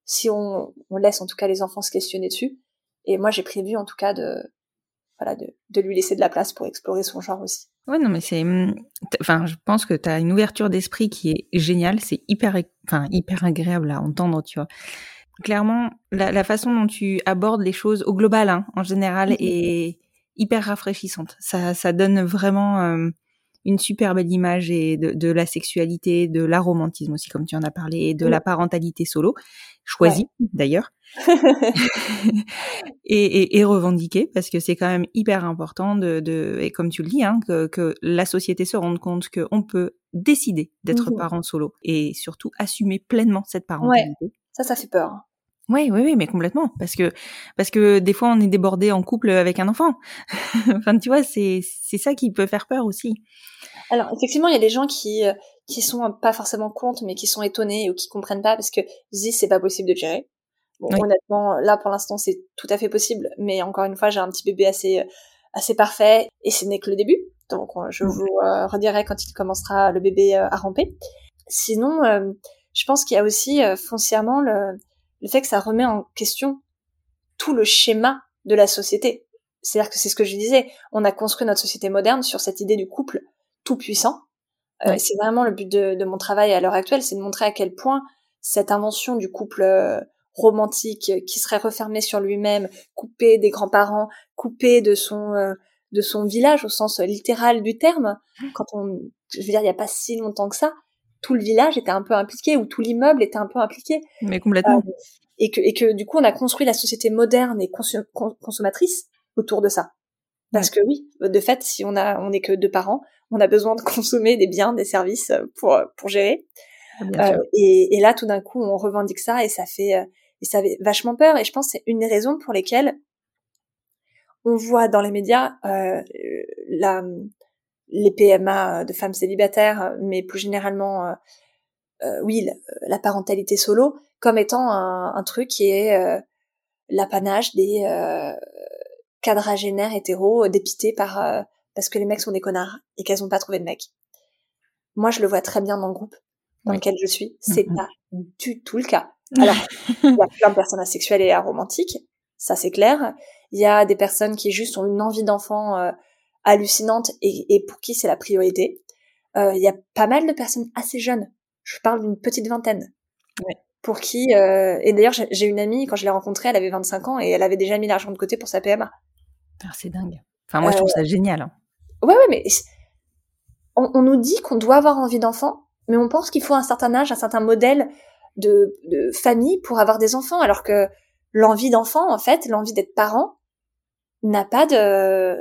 si on, on, laisse en tout cas les enfants se questionner dessus. Et moi, j'ai prévu en tout cas de, voilà, de, de, lui laisser de la place pour explorer son genre aussi. Ouais, non, mais c'est, hum, enfin, je pense que tu as une ouverture d'esprit qui est géniale. C'est hyper, enfin, hyper agréable à entendre, tu vois. Clairement, la, la, façon dont tu abordes les choses au global, hein, en général, mm-hmm. est hyper rafraîchissante. Ça, ça donne vraiment, euh, une super belle image et de, de la sexualité, de l'aromantisme aussi, comme tu en as parlé, et de la parentalité solo, choisie d'ailleurs, et, et, et, revendiquée, parce que c'est quand même hyper important de, de et comme tu le dis, hein, que, que la société se rende compte qu'on peut décider d'être mmh parent solo et surtout assumer pleinement cette parentalité. Ça, ça fait peur. Oui, oui, oui, mais complètement, parce que parce que des fois on est débordé en couple avec un enfant. enfin, tu vois, c'est c'est ça qui peut faire peur aussi. Alors effectivement, il y a des gens qui euh, qui sont pas forcément contre, mais qui sont étonnés ou qui comprennent pas parce que disent c'est pas possible de gérer. Bon, honnêtement, là pour l'instant c'est tout à fait possible, mais encore une fois, j'ai un petit bébé assez euh, assez parfait et ce n'est que le début. Donc euh, je vous redirai quand il commencera le bébé à ramper. Sinon, je pense qu'il y a aussi foncièrement le le fait que ça remet en question tout le schéma de la société. C'est-à-dire que c'est ce que je disais, on a construit notre société moderne sur cette idée du couple tout puissant. Euh, c'est vraiment le but de, mon travail à l'heure actuelle, c'est de montrer à quel point cette invention du couple euh, romantique qui serait refermé sur lui-même, coupé des grands-parents, coupé de son euh, de son village au sens littéral du terme. Quand on, je veux dire, il n'y a pas si longtemps que ça, tout le village était un peu impliqué ou tout l'immeuble était un peu impliqué. Mais complètement. Euh, et que et que du coup on a construit la société moderne et consommatrice autour de ça. Parce que oui, de fait, si on a on est que deux parents, on a besoin de consommer des biens, des services pour pour gérer. Euh, et, et, là, tout d'un coup, on revendique ça et ça fait euh, et ça fait vachement peur. Et je pense que c'est une des raisons pour lesquelles on voit dans les médias euh, la les PMA euh, de femmes célibataires, euh, mais plus généralement, euh, euh oui, la, parentalité solo, comme étant un, un truc qui est euh, l'apanage des euh, quadragénaires hétéros dépités par parce que les mecs sont des connards et qu'elles ont pas trouvé de mec. Moi, je le vois très bien dans le groupe dans lequel je suis. C'est pas du tout le cas. Alors, il y a plein de personnes asexuelles et aromantiques, ça c'est clair. Il y a des personnes qui juste ont une envie d'enfant euh, hallucinante et, et, pour qui c'est la priorité. Euh, il y a pas mal de personnes assez jeunes. Je parle d'une petite vingtaine. Pour qui euh, et d'ailleurs j'ai une amie quand je l'ai rencontrée, elle avait 25 ans et elle avait déjà mis l'argent de côté pour sa PMA. Ah, c'est dingue. Enfin moi je trouve ça génial. Hein. Ouais ouais mais on, on nous dit qu'on doit avoir envie d'enfant, mais on pense qu'il faut un certain âge, un certain modèle de, de famille pour avoir des enfants, alors que l'envie d'enfant, en fait, l'envie d'être parent, n'a pas de,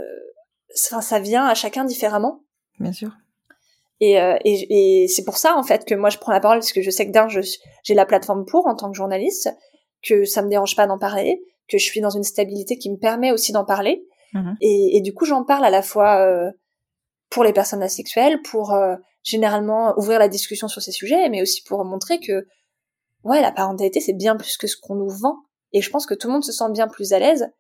enfin, ça vient à chacun différemment. Bien sûr. Et, euh, et, et c'est pour ça, en fait, que moi je prends la parole, parce que je sais que d'un, j'ai la plateforme pour en tant que journaliste, que ça me dérange pas d'en parler, que je suis dans une stabilité qui me permet aussi d'en parler. Mmh. Et, et, du coup, j'en parle à la fois euh, pour les personnes asexuelles, pour euh, généralement ouvrir la discussion sur ces sujets, mais aussi pour montrer que ouais, la parentalité c'est bien plus que ce qu'on nous vend. Et je pense que tout le monde se sent bien plus à l'aise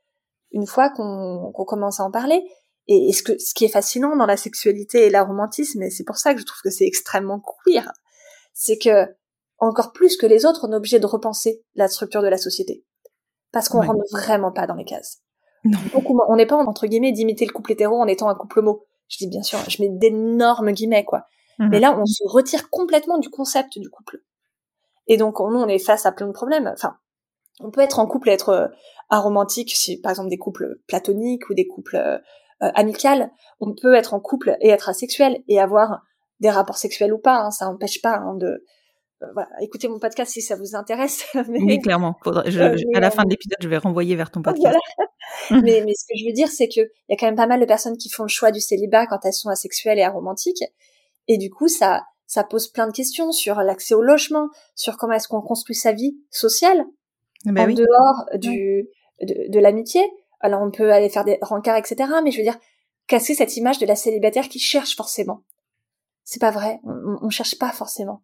une fois qu'on commence à en parler. Et, ce, que, ce qui est fascinant dans la sexualité et la romantisme, et c'est pour ça que je trouve que c'est extrêmement queer, c'est que encore plus que les autres, on est obligé de repenser la structure de la société. Parce qu'on rentre vraiment pas dans les cases. Non. on n'est pas, entre guillemets, d'imiter le couple hétéro en étant un couple homo. Je dis bien sûr, je mets d'énormes guillemets, quoi. Mhm. Mais là, on se retire complètement du concept du couple. Et donc, nous, on est face à plein de problèmes. Enfin, on peut être en couple et être euh, aromantique, si par exemple des couples platoniques ou des couples euh, euh amicales. On peut être en couple et être asexuel et avoir des rapports sexuels ou pas. Hein, ça n'empêche pas hein, de voilà, écoutez mon podcast si ça vous intéresse. mais... Oui, clairement. Faudra, je, euh, à la fin de l'épisode, je vais renvoyer vers ton podcast. Voilà. mais, mais ce que je veux dire, c'est que il y a quand même pas mal de personnes qui font le choix du célibat quand elles sont asexuelles et aromantiques. Et du coup, ça, ça pose plein de questions sur l'accès au logement, sur comment est-ce qu'on construit sa vie sociale ben en oui. dehors du de, de l'amitié. Alors on peut aller faire des rencarts, etc. Mais je veux dire, casser cette image de la célibataire qui cherche forcément. C'est pas vrai. On, on cherche pas forcément.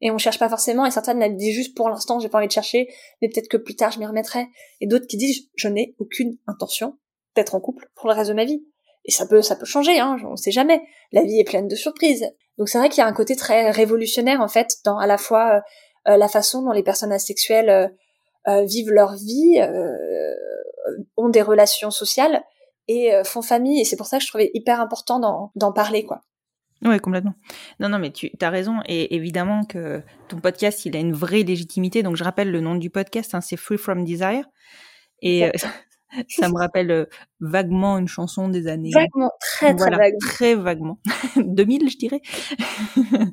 Et on cherche pas forcément. Et certaines elles disent juste pour l'instant j'ai pas envie de chercher, mais peut-être que plus tard je m'y remettrai. Et d'autres qui disent je n'ai aucune intention d'être en couple pour le reste de ma vie. Et ça peut ça peut changer. Hein, on sait jamais. La vie est pleine de surprises. Donc c'est vrai qu'il y a un côté très révolutionnaire en fait dans à la fois euh, la façon dont les personnes asexuelles euh, euh, vivent leur vie, euh, ont des relations sociales et euh, font famille. Et c'est pour ça que je trouvais hyper important d'en parler, quoi. Oui, complètement. Non, non, mais tu as raison. Et évidemment que ton podcast, il a une vraie légitimité. Donc, je rappelle le nom du podcast, hein, c'est Free From Desire. Et euh, ça me rappelle euh, vaguement une chanson des années. Vaguement, très, très voilà, vaguement. Très vaguement. 2000, je dirais.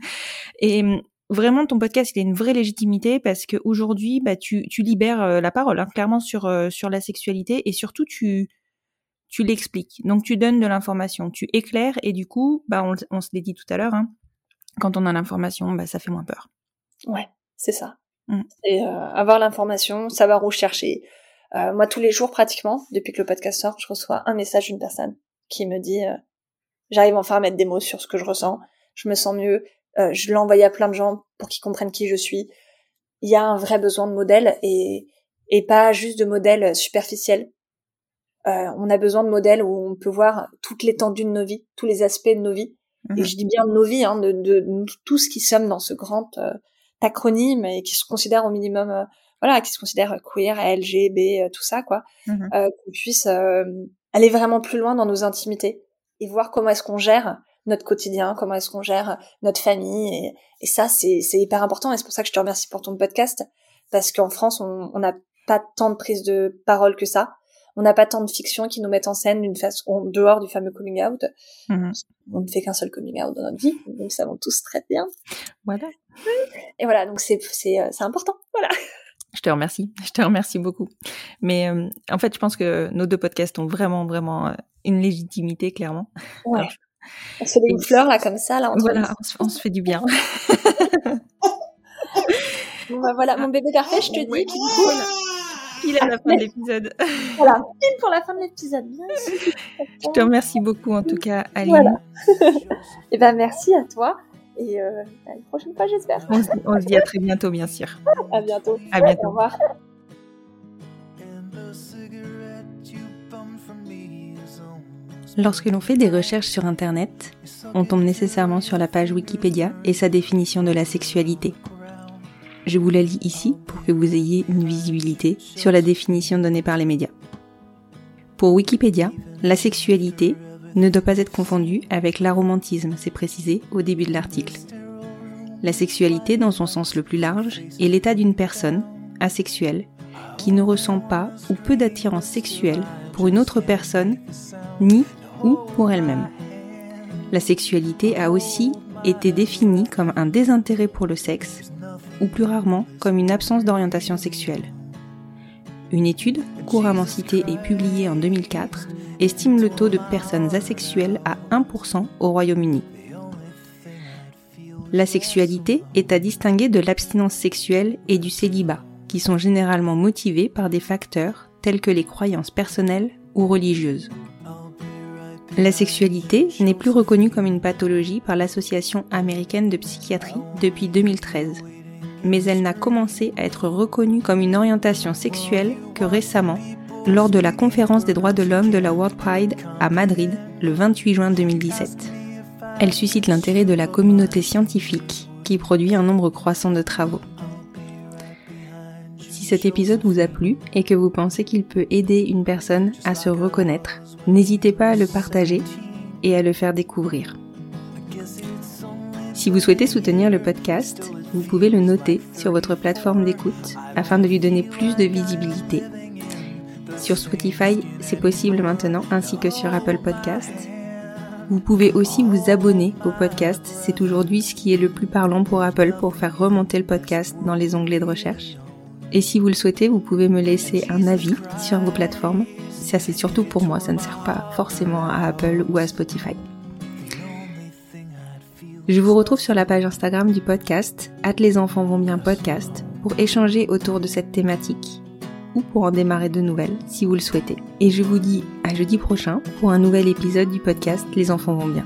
et vraiment ton podcast il a une vraie légitimité parce que aujourd'hui bah tu, tu libères euh, la parole hein, clairement sur euh, sur la sexualité et surtout tu tu l'expliques donc tu donnes de l'information tu éclaires et du coup bah on, on se l'est dit tout à l'heure hein, quand on a l'information bah ça fait moins peur ouais c'est ça Mm. et euh, avoir l'information savoir où chercher Euh, moi tous les jours pratiquement depuis que le podcast sort je reçois un message d'une personne qui me dit euh, j'arrive enfin à mettre des mots sur ce que je ressens je me sens mieux euh, je l'ai envoyé à plein de gens pour qu'ils comprennent qui je suis. Il y a un vrai besoin de modèles et, et pas juste de modèles superficiels. Euh, on a besoin de modèles où on peut voir toute l'étendue de nos vies, tous les aspects de nos vies. Mhm. Et je dis bien de nos vies, hein, de, de, de tout ce qui sommes dans ce grand euh, acronyme et qui se considère au minimum, euh, voilà, qui se considère queer, LGB, euh, tout ça, quoi. Mhm. Euh, qu'on puisse euh, aller vraiment plus loin dans nos intimités et voir comment est-ce qu'on gère notre quotidien, comment est-ce qu'on gère notre famille. Et, et ça, c'est c'est hyper important. Et c'est pour ça que je te remercie pour ton podcast. Parce qu'en France, on on n'a pas tant de prise de parole que ça. On n'a pas tant de fiction qui nous mettent en scène d'une façon en dehors du fameux coming out. Mhm. On ne fait qu'un seul coming out dans notre vie, nous le savons tous très bien. voilà Et voilà, donc c'est c'est euh, c'est important. Voilà. je te remercie je te remercie beaucoup mais euh, en fait je pense que nos deux podcasts ont vraiment vraiment euh, une légitimité clairement Ouais. Alors, On se fait des fleurs là comme ça là. Entre voilà on se, on se fait du bien Bon, bah, voilà, mon bébé parfait, je te dis. Ouais. Puis du coup, il est à la fin de l'épisode voilà, pile pour la fin de l'épisode. Merci. je te remercie beaucoup en tout cas Aline Voilà. Et ben merci à toi. Et euh, à une prochaine fois, j'espère. on, se, on se dit à très bientôt bien sûr À bientôt. à bientôt Au revoir. Lorsque l'on fait des recherches sur Internet, on tombe nécessairement sur la page Wikipédia et sa définition de la sexualité. Je vous la lis ici pour que vous ayez une visibilité sur la définition donnée par les médias. Pour Wikipédia, la sexualité ne doit pas être confondue avec l'aromantisme, c'est précisé au début de l'article. La sexualité, dans son sens le plus large, est l'état d'une personne, asexuelle, qui ne ressent pas ou peu d'attirance sexuelle pour une autre personne, ni ou pour elle-même. La sexualité a aussi été définie comme un désintérêt pour le sexe, ou plus rarement comme une absence d'orientation sexuelle. Une étude, couramment citée et publiée en 2004, estime le taux de personnes asexuelles à 1% au Royaume-Uni. La sexualité est à distinguer de l'abstinence sexuelle et du célibat, qui sont généralement motivés par des facteurs tels que les croyances personnelles ou religieuses. La sexualité n'est plus reconnue comme une pathologie par l'Association américaine de psychiatrie depuis 2013, mais elle n'a commencé à être reconnue comme une orientation sexuelle que récemment, lors de la conférence des droits de l'homme de la World Pride à Madrid le 28 juin 2017. Elle suscite l'intérêt de la communauté scientifique qui produit un nombre croissant de travaux. Si cet épisode vous a plu et que vous pensez qu'il peut aider une personne à se reconnaître, n'hésitez pas à le partager et à le faire découvrir. Si vous souhaitez soutenir le podcast, vous pouvez le noter sur votre plateforme d'écoute afin de lui donner plus de visibilité. Sur Spotify, c'est possible maintenant ainsi que sur Apple Podcasts vous pouvez aussi vous abonner au podcast, c'est aujourd'hui ce qui est le plus parlant pour Apple pour faire remonter le podcast dans les onglets de recherche. Et si vous le souhaitez, vous pouvez me laisser un avis sur vos plateformes. Ça c'est surtout pour moi, ça ne sert pas forcément à Apple ou à Spotify. Je vous retrouve sur la page Instagram du podcast, at les enfants vont bien podcast, pour échanger autour de cette thématique ou pour en démarrer de nouvelles si vous le souhaitez. Et je vous dis à jeudi prochain pour un nouvel épisode du podcast Les enfants vont bien.